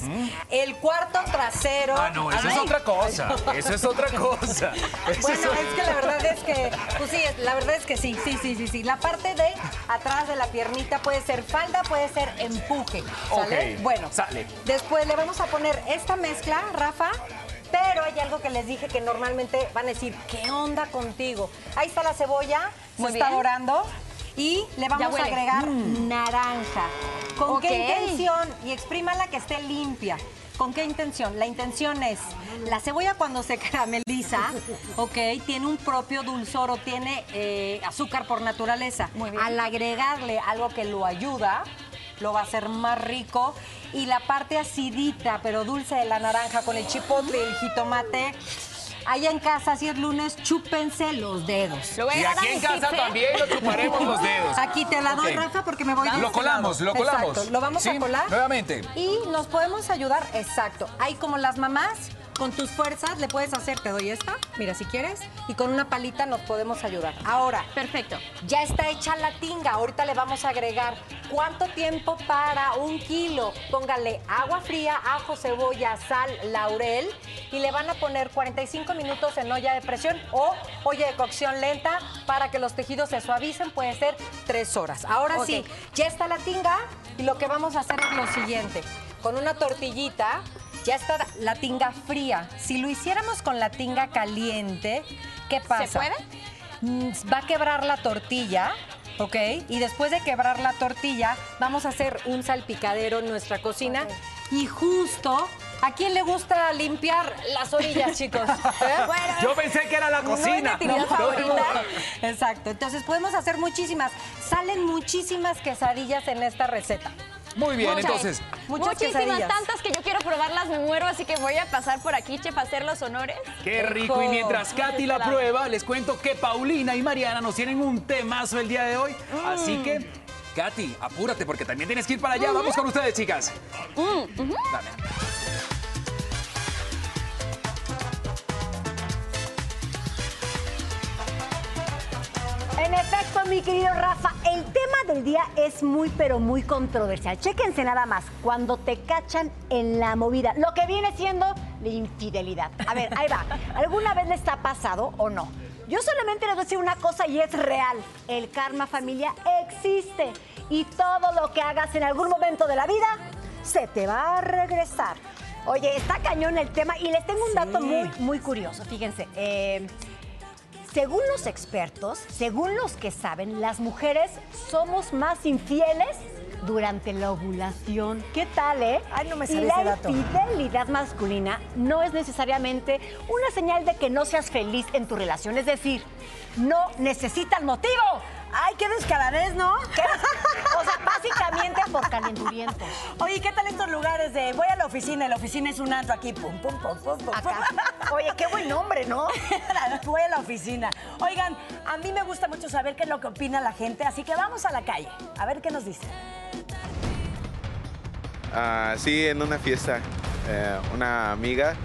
[SPEAKER 20] el cuarto trasero.
[SPEAKER 2] Ah, no, eso es otra cosa. Eso es otra cosa. [laughs] Eso
[SPEAKER 20] Bueno,
[SPEAKER 2] es-
[SPEAKER 20] es que la verdad es que, [laughs] pues sí, la verdad es que sí, sí, sí, sí, sí. La parte de atrás de la piernita puede ser falda, puede ser empuje. ¿Sale?
[SPEAKER 2] Ok,
[SPEAKER 20] Bueno,
[SPEAKER 2] sale.
[SPEAKER 20] después le vamos a poner esta mezcla, Rafa. Pero hay algo que les dije que normalmente van a decir, ¿qué onda contigo? Ahí está la cebolla, se
[SPEAKER 21] Muy
[SPEAKER 20] está
[SPEAKER 21] bien.
[SPEAKER 20] dorando. Y le vamos a
[SPEAKER 21] huele.
[SPEAKER 20] agregar
[SPEAKER 21] Mm.
[SPEAKER 20] naranja. ¿Con
[SPEAKER 21] Ok.
[SPEAKER 20] qué intención? Y exprímala que esté limpia. ¿Con qué intención? La intención es, la cebolla cuando se [laughs] carameliza, ok, tiene un propio dulzor o tiene eh, azúcar por naturaleza. Al agregarle algo que lo ayuda, lo va a hacer más rico. Y la parte acidita, pero dulce de la naranja con el chipotle y el jitomate, allá en casa, si es lunes, chúpense los dedos.
[SPEAKER 2] Lo a Y aquí a en casa también lo chuparemos los dedos.
[SPEAKER 20] Aquí te la doy. Rafa, porque me voy de
[SPEAKER 2] Lo colamos, lo colamos.
[SPEAKER 20] Exacto, lo vamos
[SPEAKER 2] Sí,
[SPEAKER 20] a colar.
[SPEAKER 2] nuevamente.
[SPEAKER 20] Y nos podemos ayudar, exacto. Hay como las mamás, con tus fuerzas le puedes hacer, te doy esta, mira si quieres, y con una palita nos podemos ayudar. Ahora,
[SPEAKER 21] perfecto.
[SPEAKER 20] Ya está hecha la tinga, ahorita le vamos a agregar cuánto tiempo para un kilo. Póngale agua fría, ajo, cebolla, sal, laurel y le van a poner 45 minutos en olla de presión o olla de cocción lenta para que los tejidos se suavicen, puede ser tres horas. Ahora sí, ya está la tinga y lo que vamos a hacer es lo siguiente. Con una tortillita ya está la tinga fría. Si lo hiciéramos con la tinga caliente, ¿qué pasa?
[SPEAKER 21] puede?
[SPEAKER 20] Mm, Va a quebrar la tortilla, ¿ok? Y después de quebrar la tortilla, vamos a hacer un salpicadero en nuestra cocina. Y justo, ¿a quién le gusta limpiar las orillas, chicos? [laughs] ¿Eh?
[SPEAKER 2] Yo pensé que era la
[SPEAKER 20] No es mi
[SPEAKER 2] cocina. no.
[SPEAKER 20] Exacto. Entonces podemos hacer muchísimas. Salen muchísimas quesadillas en esta receta.
[SPEAKER 2] Muy bien,
[SPEAKER 21] Muchas.
[SPEAKER 2] entonces.
[SPEAKER 20] Muchas
[SPEAKER 21] Muchísimas,
[SPEAKER 20] quesadillas.
[SPEAKER 21] tantas que yo quiero probarlas, me muero, así que voy a pasar por aquí, chef, a hacer los honores.
[SPEAKER 2] Qué rico. Y mientras Katy la prueba, les cuento que Paulina y Mariana nos tienen un temazo el día de hoy. Así que, Katy, apúrate porque también tienes que ir para allá. Vamos con ustedes, chicas. Dale.
[SPEAKER 20] En efecto, mi querido Rafa, el tema del día es muy, pero muy controversial. Chéquense nada más, cuando te cachan en la movida, lo que viene siendo la infidelidad. A ver, ahí va. ¿Alguna vez les ha pasado o no?
[SPEAKER 1] Yo solamente les voy a decir una cosa y es real. El karma familia existe. Y todo lo que hagas en algún momento de la vida se te va a regresar. Oye, está cañón el tema y les tengo un dato muy, muy curioso. Fíjense. eh, según los expertos, según los que saben, las mujeres somos más infieles durante la ovulación. ¿Qué tal, eh?
[SPEAKER 20] Ay, no me
[SPEAKER 1] y
[SPEAKER 20] sabía
[SPEAKER 1] la
[SPEAKER 20] ese dato.
[SPEAKER 1] infidelidad masculina no es necesariamente una señal de que no seas feliz en tu relación. Es decir, no necesitan motivo.
[SPEAKER 20] Ay, qué descaradez, ¿no?
[SPEAKER 1] O sea, básicamente por calenturientos.
[SPEAKER 20] Oye, ¿qué tal estos lugares de voy a la oficina la oficina es un antro aquí? Pum, pum, pum, pum, pum.
[SPEAKER 1] Acá. [laughs] Oye, qué buen nombre, ¿no? [laughs]
[SPEAKER 20] voy a la oficina. Oigan, a mí me gusta mucho saber qué es lo que opina la gente, así que vamos a la calle. A ver qué nos dice.
[SPEAKER 22] Ah, sí, en una fiesta, eh, una amiga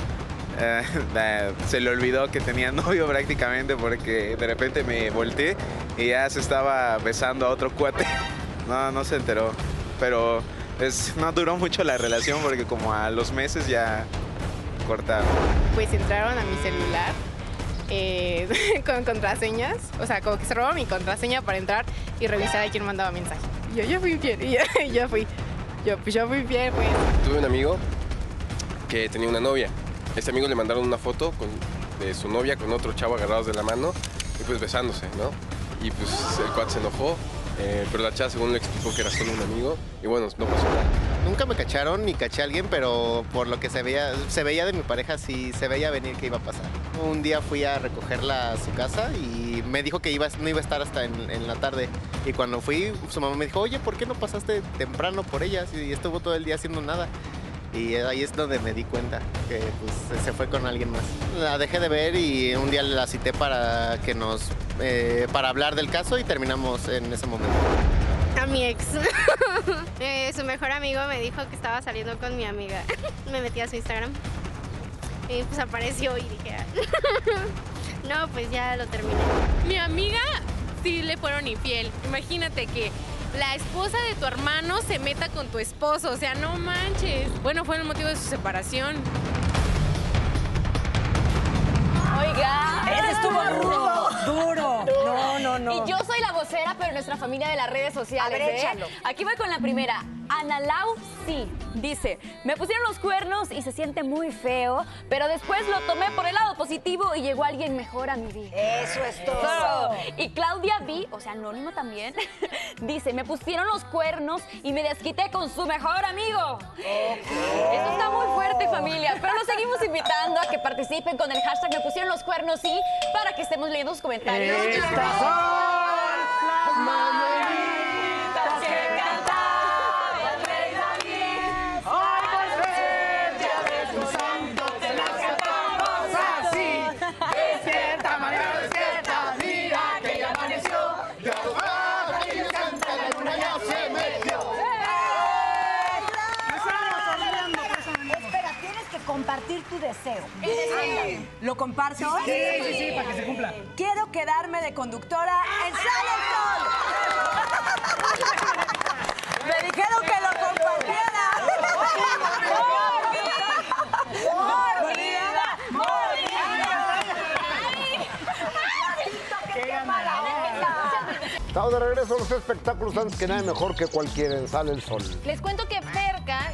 [SPEAKER 22] [laughs] la- se le olvidó que tenía [laughs] novio prácticamente porque de repente me volteé y ya se estaba besando a otro cuate. [laughs] No, no se enteró, pero es, no duró mucho la relación porque como a los meses ya cortaron.
[SPEAKER 23] Pues entraron a mi celular eh, con contraseñas, o sea, como que se robaron mi contraseña para entrar y revisar a quién mandaba mensaje. Yo, yo fui infiel, y yo, yo fui, yo, pues yo fui infiel, pues.
[SPEAKER 24] Tuve un amigo que tenía una novia. Este amigo le mandaron una foto con- de su novia con otro chavo agarrados de la mano y pues besándose, ¿no? Y pues el cuate se enojó, eh, pero la chava según le explicó que era solo un amigo y bueno, no pasó nada.
[SPEAKER 25] Nunca me cacharon ni caché a alguien, pero por lo que se veía, se veía de mi pareja, sí se veía venir que iba a pasar. Un día fui a recogerla a su casa y me dijo que iba, no iba a estar hasta en, la tarde. Y cuando fui, su mamá me dijo, oye, ¿por qué no pasaste temprano por ella? Y estuvo todo el día haciendo nada. Y ahí es donde me di cuenta que pues, se fue con alguien más. La dejé de ver y un día la cité para que nos eh, para hablar del caso y terminamos en ese momento.
[SPEAKER 23] A mi ex. [laughs] Eh, su mejor amigo me dijo que estaba saliendo con mi amiga. [laughs] me metí a su Instagram. Y pues apareció y dije, "Ah". [laughs] no, pues ya lo terminé.
[SPEAKER 26] Mi amiga sí le fueron infiel. Imagínate que la esposa de tu hermano se meta con tu esposo. O sea, no manches. Bueno, fue el motivo de su separación.
[SPEAKER 21] Oiga.
[SPEAKER 20] Ese estuvo duro, duro. No, no, no.
[SPEAKER 21] Y yo soy la vocera, pero nuestra familia de las redes sociales.
[SPEAKER 20] A ver,
[SPEAKER 21] ¿eh?
[SPEAKER 20] échalo.
[SPEAKER 21] Aquí voy con la primera. Analau sí. Dice, me pusieron los cuernos y se siente muy feo, pero después lo tomé por el lado positivo y llegó alguien mejor a mi vida.
[SPEAKER 20] Eso es todo.
[SPEAKER 21] Eso. Y Claudia B, o sea, anónimo también, [laughs] dice, me pusieron los cuernos y me desquité con su mejor amigo. Esto está muy fuerte, familia, pero los seguimos invitando a que participen con el hashtag me pusieron los cuernos y para que estemos leyendo sus comentarios.
[SPEAKER 27] Estas son mañanitas
[SPEAKER 1] deseo.
[SPEAKER 20] Sí. ¿Lo comparto?
[SPEAKER 1] Sí, sí, sí, para que se cumpla.
[SPEAKER 20] Quiero quedarme de conductora en Sale el Sol. [laughs] Me dijeron que lo compartiera. ¡Mordida!
[SPEAKER 4] Estamos de regreso a los espectáculos antes que nada mejor que cualquiera en Sale el Sol.
[SPEAKER 6] Les cuento que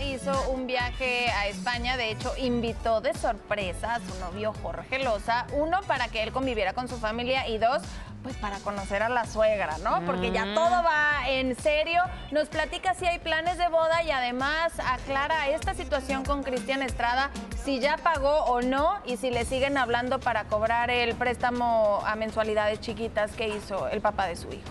[SPEAKER 6] Hizo un viaje a España, de hecho invitó de sorpresa a su novio Jorge Loza, uno para que él conviviera con su familia y dos, pues para conocer a la suegra, ¿no? Porque ya
[SPEAKER 5] Mm.
[SPEAKER 6] todo va en serio, nos platica si hay planes de boda y además aclara esta situación con Cristian Estrada, si ya pagó o no y si le siguen hablando para cobrar el préstamo a mensualidades chiquitas que hizo el papá de su hijo.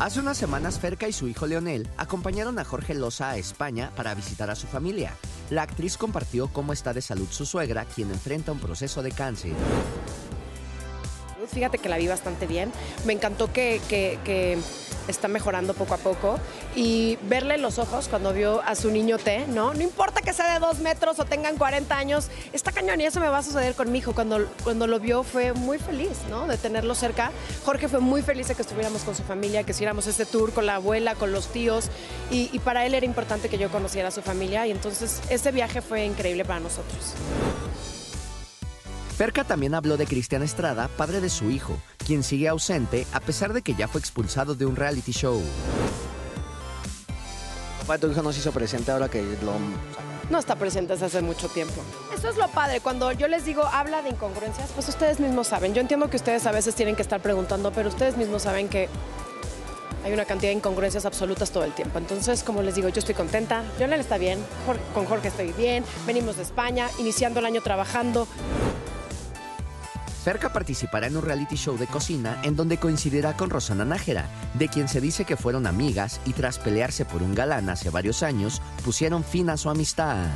[SPEAKER 10] Hace unas semanas, Ferca y su hijo Leonel acompañaron a Jorge Loza a España para visitar a su familia. La actriz compartió cómo está de salud su suegra, quien enfrenta un proceso de cáncer.
[SPEAKER 28] Fíjate que la vi bastante bien. Me encantó que, que- está mejorando poco a poco y verle los ojos cuando vio a su niño T, ¿no? No importa que sea de dos metros o tengan 40 años, está cañón y eso me va a suceder con mi hijo. Cuando, cuando lo vio fue muy feliz, ¿no? De tenerlo cerca. Jorge fue muy feliz de que estuviéramos con su familia, que hiciéramos este tour con la abuela, con los tíos y, y para él era importante que yo conociera a su familia y entonces ese viaje fue increíble para nosotros.
[SPEAKER 10] Ferca también habló de Cristian Estrada, padre de su hijo, quien sigue ausente a pesar de que ya fue expulsado de un reality show.
[SPEAKER 29] Papá, tu hijo no se hizo presente ahora que lo...
[SPEAKER 30] No está presente desde hace mucho tiempo. Eso es lo padre. Cuando yo les digo, habla de incongruencias, pues ustedes mismos saben. Yo entiendo que ustedes a veces tienen que estar preguntando, pero ustedes mismos saben que hay una cantidad de incongruencias absolutas todo el tiempo. Entonces, como les digo, yo estoy contenta. Jonel está bien, con Jorge estoy bien. Venimos de España, iniciando el año trabajando.
[SPEAKER 10] Ferca participará en un reality show de cocina en donde coincidirá con Rosana Nájera, de quien se dice que fueron amigas y tras pelearse por un galán hace varios años, pusieron fin a su amistad.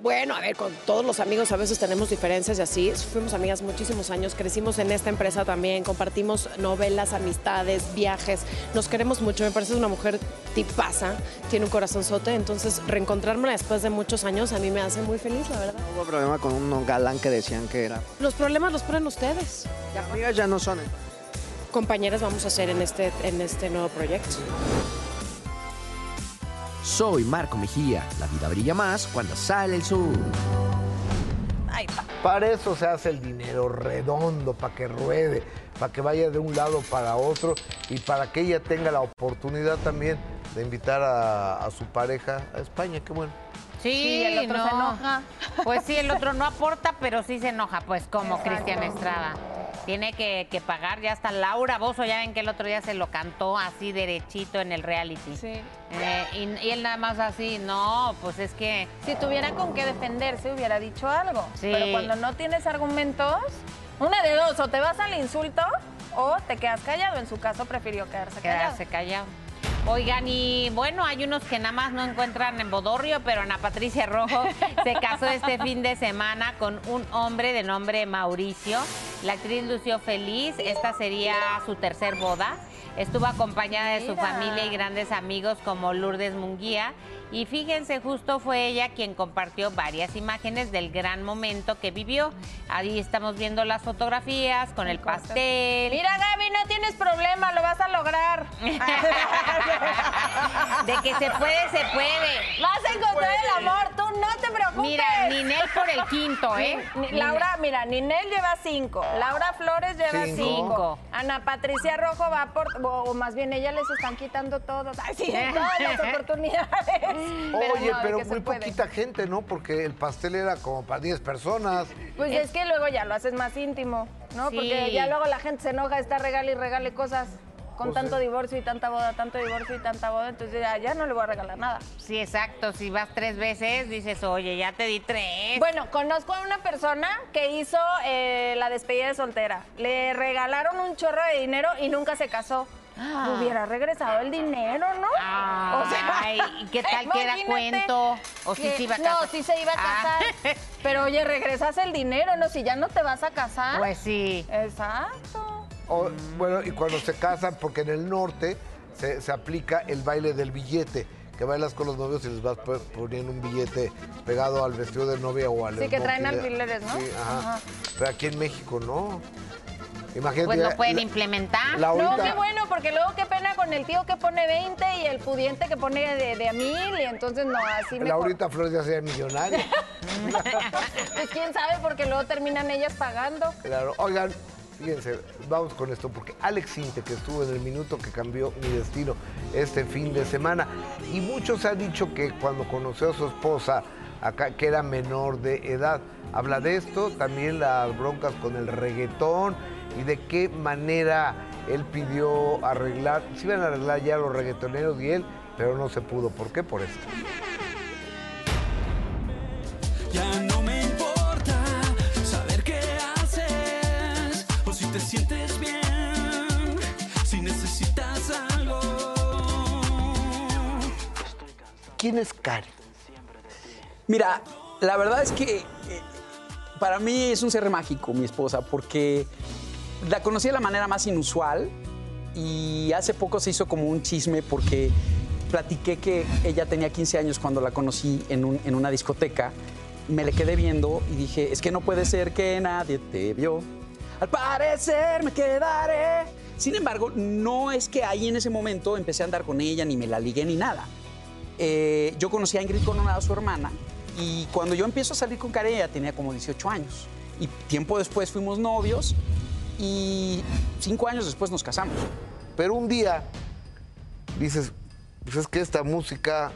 [SPEAKER 30] Bueno, a ver, con todos los amigos a veces tenemos diferencias y así. Fuimos amigas muchísimos años, crecimos en esta empresa también, compartimos novelas, amistades, viajes. Nos queremos mucho, me parece una mujer tipaza, tiene un corazonzote, entonces reencontrármela después de muchos años a mí me hace muy feliz, la verdad.
[SPEAKER 29] Hubo problema con un galán que decían que era...
[SPEAKER 30] Los problemas los ponen ustedes.
[SPEAKER 29] Amigas ya no son.
[SPEAKER 30] Compañeras vamos a hacer en este, en este nuevo proyecto.
[SPEAKER 10] Soy Marco Mejía, la vida brilla más cuando sale el sol.
[SPEAKER 4] Para eso se hace el dinero redondo, para que ruede, para que vaya de un lado para otro y para que ella tenga la oportunidad también de invitar a, a su pareja a España. Qué bueno.
[SPEAKER 5] Sí,
[SPEAKER 6] Sí, el otro se
[SPEAKER 5] no.
[SPEAKER 6] enoja.
[SPEAKER 5] Pues sí, el otro no aporta, pero sí se enoja, pues como. Cristian Estrada. Tiene que, que pagar, ya hasta Laura Bozo, ya ven que el otro día se lo cantó así derechito en el reality.
[SPEAKER 6] Sí.
[SPEAKER 5] Eh, y, y él nada más así, no, pues es que...
[SPEAKER 6] Si tuviera con qué defenderse, hubiera dicho algo.
[SPEAKER 5] Sí.
[SPEAKER 6] Pero cuando no tienes argumentos, una de dos, o te vas al insulto o te quedas callado. En su caso, prefirió quedarse callado.
[SPEAKER 5] Quedarse callado. Oigan, y bueno, hay unos que nada más no encuentran en Bodorrio, pero Ana Patricia Rojo [laughs] se casó este fin de semana con un hombre de nombre Mauricio. La actriz lució feliz, esta sería su tercer boda. Estuvo acompañada de su familia y grandes amigos como Lourdes Munguía. Y fíjense, justo fue ella quien compartió varias imágenes del gran momento que vivió. Ahí estamos viendo las fotografías con el pastel.
[SPEAKER 6] Mira, Gaby, no tienes problema, lo vas a lograr. [laughs]
[SPEAKER 5] De que se puede, se puede.
[SPEAKER 6] Vas a encontrar el amor, tú no te preocupes.
[SPEAKER 5] Mira, Ninel por el quinto, ¿eh?
[SPEAKER 6] Ni- ni- Laura, mira, Ninel lleva cinco. Laura Flores lleva
[SPEAKER 5] Cinco.
[SPEAKER 6] cinco. Ana Patricia Rojo va por. O, o más bien, ella les están quitando todos. Ay, sí, todas las oportunidades. [laughs]
[SPEAKER 4] Oye,
[SPEAKER 6] no,
[SPEAKER 4] pero muy poquita gente, ¿no? Porque el pastel era como para 10 personas.
[SPEAKER 6] Pues es que luego ya lo haces más íntimo, ¿no?
[SPEAKER 5] Sí.
[SPEAKER 6] Porque ya luego la gente se enoja, está regale y regale cosas. Con
[SPEAKER 5] Pues
[SPEAKER 6] tanto divorcio y tanta boda, tanto divorcio y tanta boda, entonces ya, ya no le voy a regalar nada.
[SPEAKER 5] Sí, exacto. Si vas tres veces, dices, oye, ya te di tres.
[SPEAKER 6] Bueno, conozco a una persona que hizo eh, la despedida de soltera. Le regalaron un chorro de dinero y nunca se casó. Hubiera regresado el dinero, ¿no?
[SPEAKER 5] Ay, ¿y qué tal que era cuento? ¿O sí
[SPEAKER 6] que-
[SPEAKER 5] se iba a
[SPEAKER 6] No,
[SPEAKER 5] casar?
[SPEAKER 6] sí se iba a
[SPEAKER 5] Ah.
[SPEAKER 6] casar. [laughs] Pero oye, regresas el dinero, ¿no? Si ya no te vas a casar.
[SPEAKER 5] Pues sí.
[SPEAKER 6] Exacto.
[SPEAKER 4] O, bueno, y cuando se casan, porque en el norte se, se aplica el baile del billete, que bailas con los novios y les vas po- poniendo un billete pegado al vestido de novia o al
[SPEAKER 6] Sí, que traen alfileres, ¿no?
[SPEAKER 4] Sí, ajá.
[SPEAKER 6] Ajá.
[SPEAKER 4] Pero aquí en México no. Imagínate.
[SPEAKER 5] Pues lo
[SPEAKER 4] ya-
[SPEAKER 5] pueden
[SPEAKER 4] la-
[SPEAKER 5] implementar.
[SPEAKER 4] la
[SPEAKER 6] No, qué bueno, porque luego qué pena con el tío que pone 20 y el pudiente que pone de, de a mil, y entonces no, así mejor.
[SPEAKER 4] Laurita Flores ya sea millonaria. [laughs]
[SPEAKER 6] Pues quién sabe, porque luego terminan ellas pagando.
[SPEAKER 4] Claro. Oigan, fíjense, vamos con esto, porque Alex Sinte, que estuvo en el minuto que cambió mi destino este fin de semana, y muchos han dicho que cuando conoció a su esposa, acá, que era menor de edad, habla de esto, también las broncas con el reggaetón y de qué manera él pidió arreglar, se iban a arreglar ya los reggaetoneros y él, pero no se pudo. ¿Por qué? Por esto.
[SPEAKER 16] Ya no me importa saber qué haces o si te sientes bien, si necesitas algo.
[SPEAKER 4] ¿Quién es Karen?
[SPEAKER 28] Mira, la verdad es que eh, para mí es un ser mágico mi esposa porque la conocí de la manera más inusual y hace poco se hizo como un chisme porque platiqué que ella tenía 15 años cuando la conocí en, en una discoteca. Me le quedé viendo y dije, es que no puede ser que nadie te vio. Al parecer me quedaré. Sin embargo, no es que ahí en ese momento empecé a andar con ella, ni me la ligué, ni nada. Eh, yo conocí a Ingrid Coronado, su hermana, Y cuando yo empiezo a salir con Karen, ella tenía como 18 años. Y tiempo después fuimos novios y cinco años después nos casamos.
[SPEAKER 4] Pero un día dices, pues es que esta música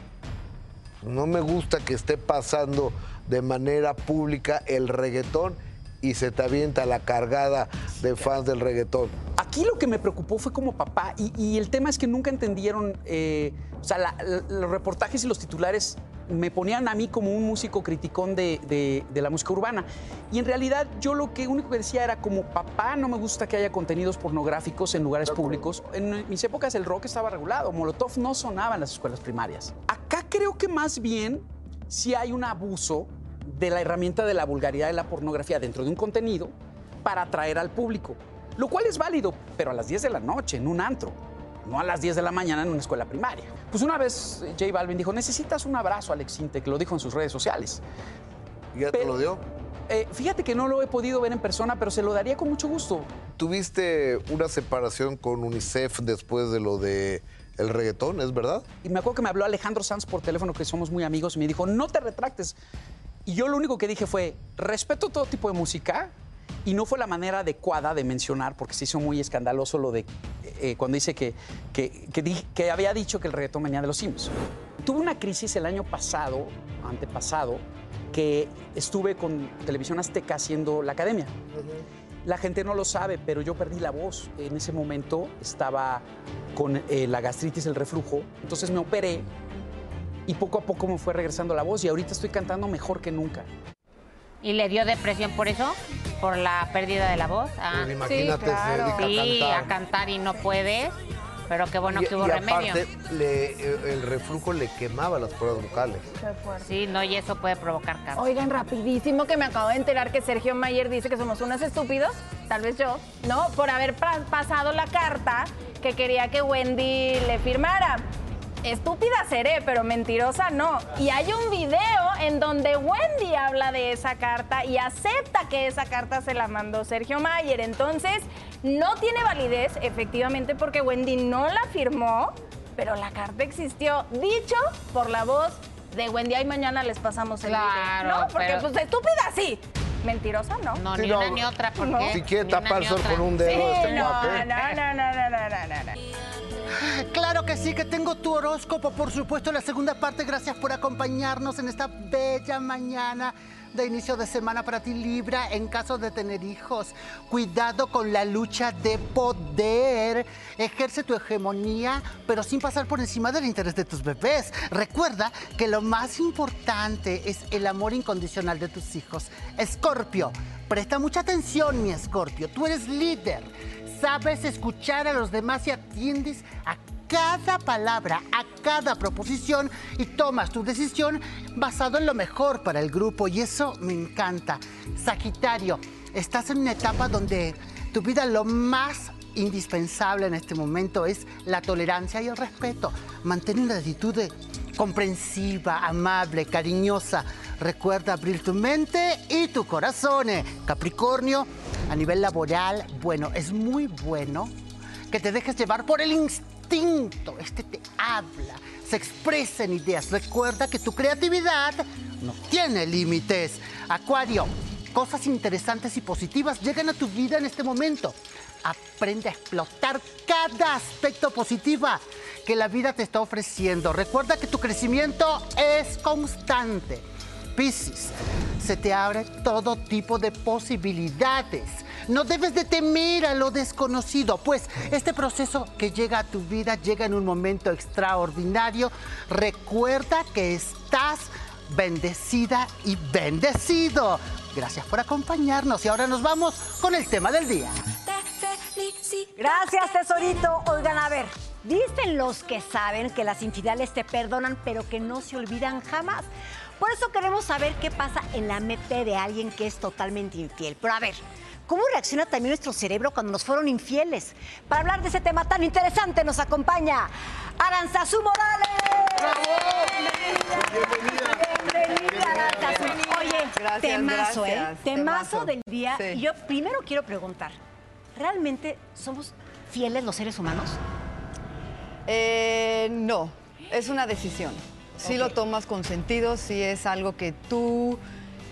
[SPEAKER 4] no me gusta que esté pasando de manera pública el reggaetón y se te avienta la cargada de fans del reggaetón.
[SPEAKER 28] Aquí lo que me preocupó fue como papá, y, y el tema es que nunca entendieron, eh, o sea, la- la- los reportajes y los titulares me ponían a mí como un músico criticón de, de- de la música urbana. Y en realidad yo lo que único que decía era como papá, no me gusta que haya contenidos pornográficos en lugares públicos. En mis épocas el rock estaba regulado, Molotov no sonaba en las escuelas primarias. Acá creo que más bien si hay un abuso de la herramienta de la vulgaridad y la pornografía dentro de un contenido para atraer al público. Lo cual es válido, pero a las 10 de la noche, en un antro, no a las 10 de la mañana en una escuela primaria. Pues una vez eh, J Balvin dijo, necesitas un abrazo, Alex Intec, lo dijo en sus redes sociales.
[SPEAKER 4] ¿Y ya te lo dio?
[SPEAKER 28] Eh, fíjate que no lo he podido ver en persona, pero se lo daría con mucho gusto.
[SPEAKER 4] ¿Tuviste una separación con UNICEF después de lo de el reggaetón, es verdad?
[SPEAKER 28] Y me acuerdo que me habló Alejandro Sanz por teléfono, que somos muy amigos, y me dijo, no te retractes. Y yo lo único que dije fue, respeto todo tipo de música, y no fue la manera adecuada de mencionar, porque se hizo muy escandaloso lo de eh, cuando dice que, que, que di- que había dicho que el reggaetón venía de los Sims. Tuve una crisis el año pasado, antepasado, que estuve con Televisión Azteca haciendo la academia. La gente no lo sabe, pero yo perdí la voz. En ese momento estaba con eh, la gastritis, el reflujo. Entonces me operé y poco a poco me fue regresando la voz y ahorita estoy cantando mejor que nunca.
[SPEAKER 5] ¿Y le dio depresión por eso? ¿Por la pérdida de la voz? Ah,
[SPEAKER 4] Pues imagínate, se dedica a
[SPEAKER 5] Sí,
[SPEAKER 4] cantar.
[SPEAKER 5] a cantar y no puedes. Pero qué bueno
[SPEAKER 4] y,
[SPEAKER 5] que hubo
[SPEAKER 4] y
[SPEAKER 5] remedio.
[SPEAKER 4] aparte, le- eh, el reflujo le quemaba las cuerdas vocales.
[SPEAKER 5] Sí, no, y eso puede provocar cáncer.
[SPEAKER 6] Oigan, rapidísimo que me acabo de enterar que Sergio Mayer dice que somos unos estúpidos, tal vez yo, ¿no? Por haber pa- pasado la carta que quería que Wendy le firmara. Estúpida seré, pero mentirosa no. Y hay un video en donde Wendy habla de esa carta y acepta que esa carta se la mandó Sergio Mayer. Entonces, no tiene validez, efectivamente, porque Wendy no la firmó, pero la carta existió. Dicho por la voz de Wendy. Ay, mañana les pasamos el
[SPEAKER 5] Claro,
[SPEAKER 6] video. No, porque
[SPEAKER 5] pero-
[SPEAKER 6] pues estúpida sí. Mentirosa no.
[SPEAKER 5] No, ni una ni otra,
[SPEAKER 4] Si quiere
[SPEAKER 5] ni una
[SPEAKER 4] tapar
[SPEAKER 5] ni
[SPEAKER 4] el sol
[SPEAKER 5] otra.
[SPEAKER 4] con un dedo,
[SPEAKER 6] Sí,
[SPEAKER 4] este
[SPEAKER 6] no, no, no, no, no, no, no, no, no. [sighs]
[SPEAKER 17] Claro que sí, que tengo tu horóscopo, por supuesto, la segunda parte. Gracias por acompañarnos en esta bella mañana de inicio de semana para ti, Libra, en caso de tener hijos. Cuidado con la lucha de poder. Ejerce tu hegemonía, pero sin pasar por encima del interés de tus bebés. Recuerda que lo más importante es el amor incondicional de tus hijos. Escorpio, presta mucha atención, mi Escorpio. Tú eres líder sabes escuchar a los demás y atiendes a cada palabra, a cada proposición y tomas tu decisión basado en lo mejor para el grupo y eso me encanta. Sagitario, estás en una etapa donde tu vida lo más indispensable en este momento es la tolerancia y el respeto. Mantén una actitud comprensiva, amable, cariñosa. Recuerda abrir tu mente y tu corazón. eh. Capricornio, a nivel laboral, bueno, es muy bueno que te dejes llevar por el instinto. Este te habla, se expresa en ideas. Recuerda que tu creatividad no tiene límites. Acuario, cosas interesantes y positivas llegan a tu vida en este momento. Aprende a explotar cada aspecto positiva que la vida te está ofreciendo. Recuerda que tu crecimiento es constante. Piscis, se te abre todo tipo de posibilidades. No debes de temer a lo desconocido, pues este proceso que llega a tu vida llega en un momento extraordinario. Recuerda que estás bendecida y bendecido. Gracias por acompañarnos y ahora nos vamos con el tema del día.
[SPEAKER 20] Gracias, tesorito. Oigan, a ver, dicen los que saben que las infidelidades te perdonan, pero que no se olvidan jamás. Por eso queremos saber qué pasa en la mente de alguien que es totalmente infiel. Pero a ver, ¿cómo reacciona también nuestro cerebro cuando nos fueron infieles? Para hablar de ese tema tan interesante nos acompaña Aranzazú Morales. Bienvenida, Aranzazú. Oye,
[SPEAKER 31] Gracias,
[SPEAKER 20] temazo, ¿eh?
[SPEAKER 31] gracias.
[SPEAKER 20] Temazo,
[SPEAKER 31] Temazo.
[SPEAKER 20] del día.
[SPEAKER 31] Sí.
[SPEAKER 20] Y yo primero quiero preguntar, ¿realmente somos fieles los seres humanos?
[SPEAKER 31] Eh, no, es una decisión. Sí lo tomas con sentido, sí es algo que tú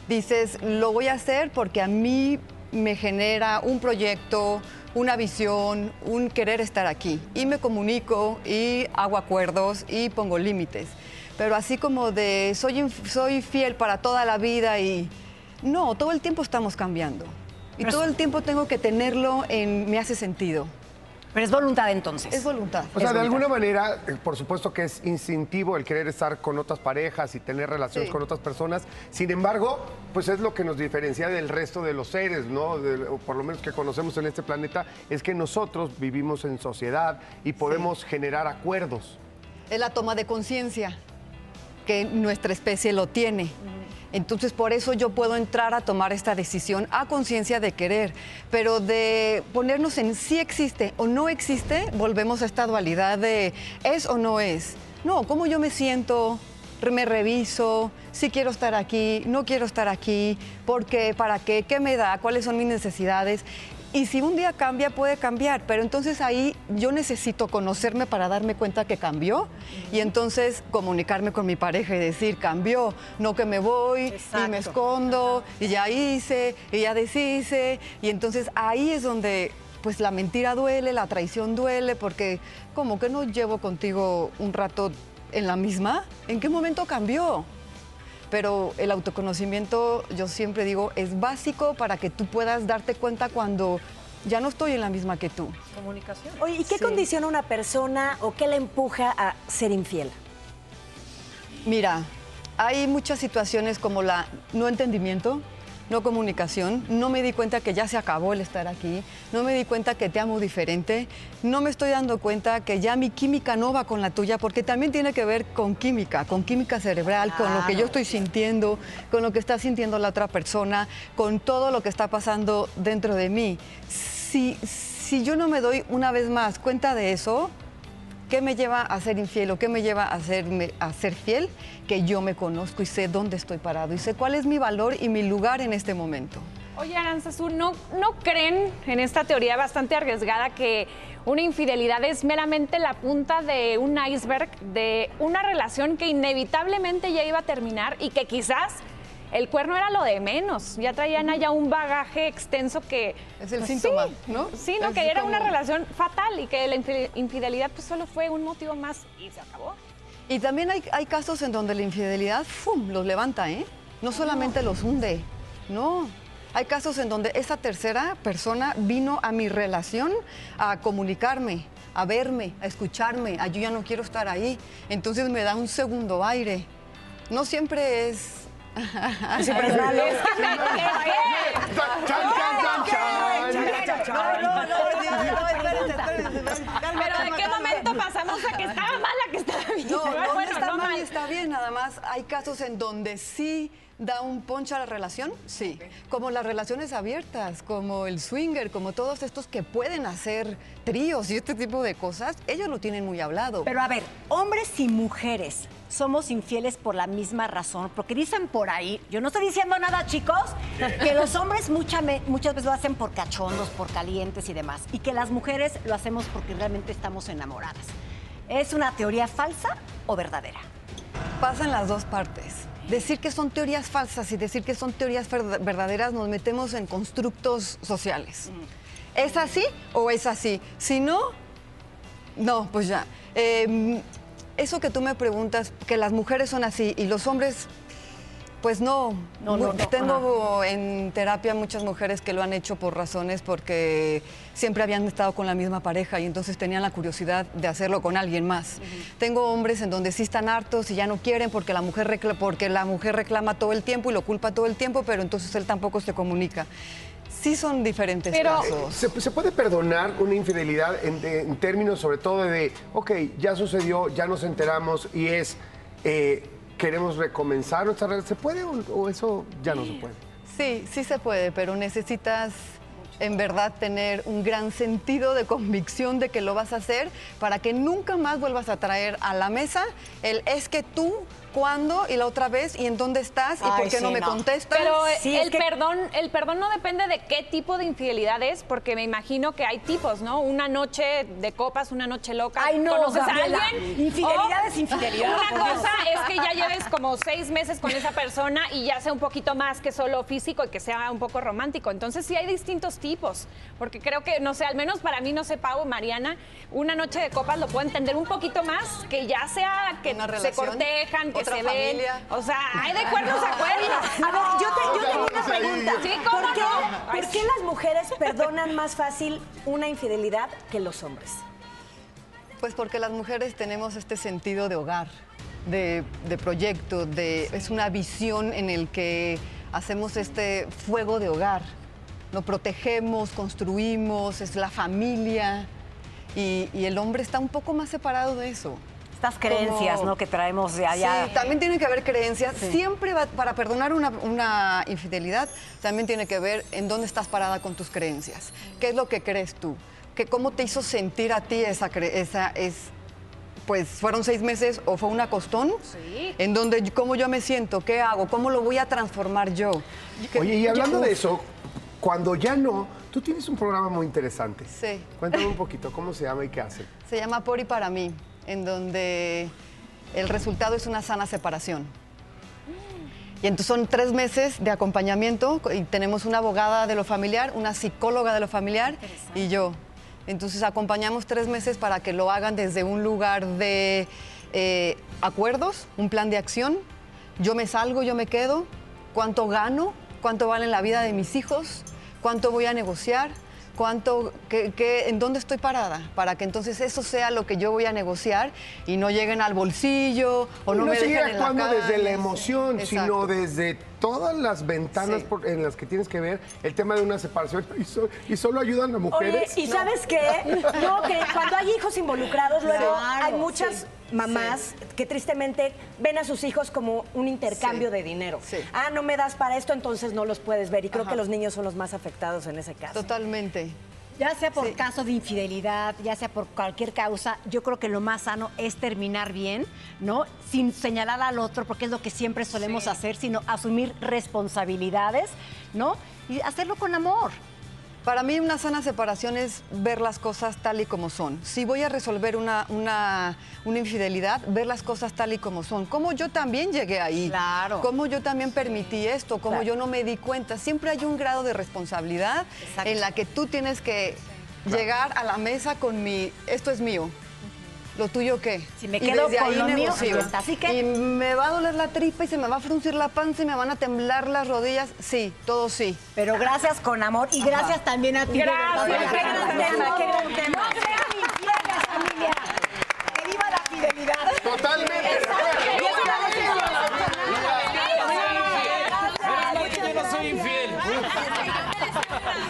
[SPEAKER 31] dices, lo voy a hacer porque a mí me genera un proyecto, una visión, un querer estar aquí. Y me comunico y hago acuerdos y pongo límites. Pero así como de soy, soy fiel para toda la vida y... No, todo el tiempo estamos cambiando. Y todo el tiempo tengo que tenerlo en... me hace sentido.
[SPEAKER 20] Pero es voluntad entonces.
[SPEAKER 31] Es voluntad.
[SPEAKER 32] O sea,
[SPEAKER 31] Es
[SPEAKER 32] de
[SPEAKER 31] voluntad.
[SPEAKER 32] alguna manera, eh, por supuesto que es instintivo el querer estar con otras parejas y tener relaciones
[SPEAKER 31] Sí.
[SPEAKER 32] con otras personas. Sin embargo, pues es lo que nos diferencia del resto de los seres, ¿no? De- o por lo menos que conocemos en este planeta, es que nosotros vivimos en sociedad y podemos generar acuerdos.
[SPEAKER 31] es la toma de conciencia que nuestra especie lo tiene. Entonces, por eso yo puedo entrar a tomar esta decisión a conciencia de querer, pero de ponernos en si existe o no existe, volvemos a esta dualidad de es o no es. No, cómo yo me siento, me reviso, si quiero estar aquí, no quiero estar aquí, por qué, para qué, qué me da, cuáles son mis necesidades. Y si un día cambia, puede cambiar, pero entonces ahí yo necesito conocerme para darme cuenta que cambió y entonces comunicarme con mi pareja y decir, cambió, no que me voy y me escondo y ya hice y ya deshice. Y entonces ahí es donde pues la mentira duele, la traición duele, porque como que no llevo contigo un rato en la misma, ¿en qué momento cambió? Pero el autoconocimiento, yo siempre digo, es básico para que tú puedas darte cuenta cuando ya no estoy en la misma que tú.
[SPEAKER 1] Comunicación. Oye, ¿y qué condiciona a una persona o qué le empuja a ser infiel?
[SPEAKER 31] Mira, hay muchas situaciones como la no entendimiento, no comunicación, no me di cuenta que ya se acabó el estar aquí, no me di cuenta que te amo diferente, no me estoy dando cuenta que ya mi química no va con la tuya, porque también tiene que ver con química, con química cerebral, con lo que yo estoy sintiendo, con lo que está sintiendo la otra persona, con todo lo que está pasando dentro de mí. Si, si yo no me doy una vez más cuenta de eso, ¿Qué me lleva a ser infiel o qué me lleva a, a ser fiel? Que yo me conozco y sé dónde estoy parado y sé cuál es mi valor y mi lugar en este momento.
[SPEAKER 3] Oye, Aranzazú, ¿no, ¿no creen en esta teoría bastante arriesgada que una infidelidad es meramente la punta de un iceberg de una relación que inevitablemente ya iba a terminar y que quizás el cuerno era lo de menos? Ya traían allá un bagaje extenso que...
[SPEAKER 31] Es el
[SPEAKER 3] pues,
[SPEAKER 31] síntoma,
[SPEAKER 3] sí,
[SPEAKER 31] ¿no?
[SPEAKER 3] Sí, ¿no?
[SPEAKER 31] Es
[SPEAKER 3] que era
[SPEAKER 31] como-
[SPEAKER 3] una relación fatal y que la infi- infidelidad pues solo fue un motivo más y se acabó.
[SPEAKER 31] Y también hay, hay casos en donde la infidelidad ¡fum! los levanta, ¿eh? No solamente los hunde, no. Hay casos en donde esa tercera persona vino a mi relación a comunicarme, a verme, a escucharme, a yo ya no quiero estar ahí. Entonces me da un segundo aire. No siempre es...
[SPEAKER 1] Siempre es malo.
[SPEAKER 31] Es que me- que-
[SPEAKER 1] Chan, chan, chan, chan, chan. No, no, no,
[SPEAKER 3] Pero ¿de qué momento pasamos a que estaba mala, que estaba bien?
[SPEAKER 31] No, no
[SPEAKER 3] Bueno,
[SPEAKER 31] está
[SPEAKER 3] no
[SPEAKER 31] mal
[SPEAKER 3] mal.
[SPEAKER 31] y está bien, nada más hay casos en donde sí da un poncho a la relación, sí. Como las relaciones abiertas, como el swinger, como todos estos que pueden hacer tríos y este tipo de cosas, ellos lo tienen muy hablado.
[SPEAKER 1] Pero a ver, hombres y mujeres somos infieles por la misma razón, porque dicen por ahí, yo no estoy diciendo nada, chicos, [laughs] que los hombres mucha me- muchas veces lo hacen por cachondos, por calientes y demás, y que las mujeres lo hacemos porque realmente estamos enamoradas. ¿Es una teoría falsa o verdadera?
[SPEAKER 31] Pasan las dos partes. Decir que son teorías falsas y decir que son teorías ver- verdaderas nos metemos en constructos sociales. ¿Es así o es así? Si no, no, pues ya. Eh, eso que tú me preguntas, que las mujeres son así y los hombres, pues no.
[SPEAKER 1] No, no, no,
[SPEAKER 31] Tengo en terapia muchas mujeres que lo han hecho por razones porque siempre habían estado con la misma pareja y entonces tenían la curiosidad de hacerlo con alguien más. Tengo hombres en donde sí están hartos y ya no quieren porque la mujer porque la mujer reclama todo el tiempo y lo culpa todo el tiempo, pero entonces él tampoco se comunica. Sí son diferentes casos.
[SPEAKER 32] ¿Se, se puede perdonar una infidelidad en, de- en términos sobre todo de, ok, ya sucedió, ya nos enteramos y es, eh, queremos recomenzar nuestra relación? ¿Se puede o, o eso ya no se puede?
[SPEAKER 31] Sí, sí se puede, pero necesitas en verdad tener un gran sentido de convicción de que lo vas a hacer para que nunca más vuelvas a traer a la mesa el es que tú cuándo y la otra vez y en dónde estás y por qué no me contestas.
[SPEAKER 3] Pero el, perdón, el perdón no depende de qué tipo de infidelidad es, porque me imagino que hay tipos, ¿no? Una noche de copas, una noche loca.
[SPEAKER 1] Ay, no,
[SPEAKER 3] ¿Conoces a alguien?
[SPEAKER 1] Infidelidad
[SPEAKER 3] O
[SPEAKER 1] es infidelidad,
[SPEAKER 3] Una cosa es que ya lleves como seis meses con esa persona y ya sea un poquito más que solo físico y que sea un poco romántico. Entonces sí hay distintos tipos, porque creo que, no sé, al menos para mí, no sé, Pau, Mariana, una noche de copas lo puedo entender un poquito más, que ya sea que
[SPEAKER 31] Una
[SPEAKER 3] se cortejan, que
[SPEAKER 31] otra
[SPEAKER 3] se ven.
[SPEAKER 31] familia.
[SPEAKER 3] O sea, hay de cuernos a [laughs] cuernos.
[SPEAKER 1] A ver, yo, te- yo tengo una pregunta.
[SPEAKER 3] Sí, ¿cómo
[SPEAKER 1] ¿Por qué,
[SPEAKER 3] no?
[SPEAKER 1] por qué las mujeres perdonan más fácil una infidelidad que los hombres?
[SPEAKER 31] Pues porque las mujeres tenemos este sentido de hogar, de, de proyecto, de, es una visión en el que hacemos este fuego de hogar. Lo protegemos, construimos, es la familia y, y el hombre está un poco más separado de eso.
[SPEAKER 1] Estas creencias, ¿no? Que traemos de allá.
[SPEAKER 31] Sí, también tiene que haber creencias. Siempre va- para perdonar una, una infidelidad, también tiene que ver en dónde estás parada con tus creencias. ¿Qué es lo que crees tú? ¿Qué, ¿Cómo te hizo sentir a ti esa, esa es, pues fueron seis meses o fue una costón?
[SPEAKER 3] Sí.
[SPEAKER 31] En donde, ¿cómo yo me siento? ¿Qué hago? ¿Cómo lo voy a transformar yo? Que-
[SPEAKER 32] Oye, y hablando
[SPEAKER 31] yo-
[SPEAKER 32] de eso, cuando ya no, tú tienes un programa muy interesante.
[SPEAKER 31] Sí.
[SPEAKER 32] Cuéntame un poquito, ¿cómo se llama y qué hace?
[SPEAKER 31] Se llama Por y para mí, en donde el resultado es una sana separación. Y entonces son tres meses de acompañamiento y tenemos una abogada de lo familiar, una psicóloga de lo familiar y yo. Entonces acompañamos tres meses para que lo hagan desde un lugar de eh, acuerdos, un plan de acción. Yo me salgo, yo me quedo. ¿Cuánto gano? ¿Cuánto vale la vida de mis hijos? ¿Cuánto voy a negociar? ¿Cuánto, qué- qué- ¿En dónde estoy parada? Para que entonces eso sea lo que yo voy a negociar y no lleguen al bolsillo o no,
[SPEAKER 32] no
[SPEAKER 31] me dejen en la
[SPEAKER 32] actuando desde la
[SPEAKER 31] calle.
[SPEAKER 32] emoción, sino desde todas las ventanas
[SPEAKER 31] Sí.
[SPEAKER 32] por- en las que tienes que ver el tema de una separación. Y, so- y solo ayudan a
[SPEAKER 1] Oye,
[SPEAKER 32] mujeres.
[SPEAKER 1] ¿y sabes qué? [laughs] No, que cuando hay hijos involucrados, luego Claro, hay muchas sí, mamás que tristemente ven a sus hijos como un intercambio
[SPEAKER 31] Sí,
[SPEAKER 1] de dinero.
[SPEAKER 31] sí.
[SPEAKER 1] Ah, no me das para esto, entonces no los puedes ver. Y creo
[SPEAKER 31] Ajá.
[SPEAKER 1] que los niños son los más afectados en ese caso.
[SPEAKER 31] Totalmente.
[SPEAKER 1] Ya sea por caso de infidelidad, ya sea por cualquier causa, yo creo que lo más sano es terminar bien, ¿no? Sin señalar al otro, porque es lo que siempre solemos hacer, sino asumir responsabilidades, ¿no? Y hacerlo con amor.
[SPEAKER 31] Para mí una sana separación es ver las cosas tal y como son. Si voy a resolver una, una, una infidelidad, ver las cosas tal y como son. Como yo también llegué ahí.
[SPEAKER 1] Claro.
[SPEAKER 31] Como yo también permití esto, como
[SPEAKER 1] Claro.
[SPEAKER 31] yo no me di cuenta. Siempre hay un grado de responsabilidad
[SPEAKER 1] Exacto.
[SPEAKER 31] en la que tú tienes que llegar a la mesa con mi, esto es mío. ¿Lo tuyo qué?
[SPEAKER 1] Si me quedo con lo mío, así que...
[SPEAKER 31] Y me va a doler la tripa y se me va a fruncir la panza y me van a temblar las rodillas. Sí, todo sí.
[SPEAKER 1] Pero gracias con amor y gracias también a ti.
[SPEAKER 3] Gracias.
[SPEAKER 1] Qué gran tema, qué gran tema. No sean infieles, familia. Que viva la fidelidad. Totalmente.
[SPEAKER 2] yo no soy infiel.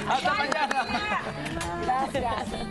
[SPEAKER 2] Hasta mañana.
[SPEAKER 3] Gracias.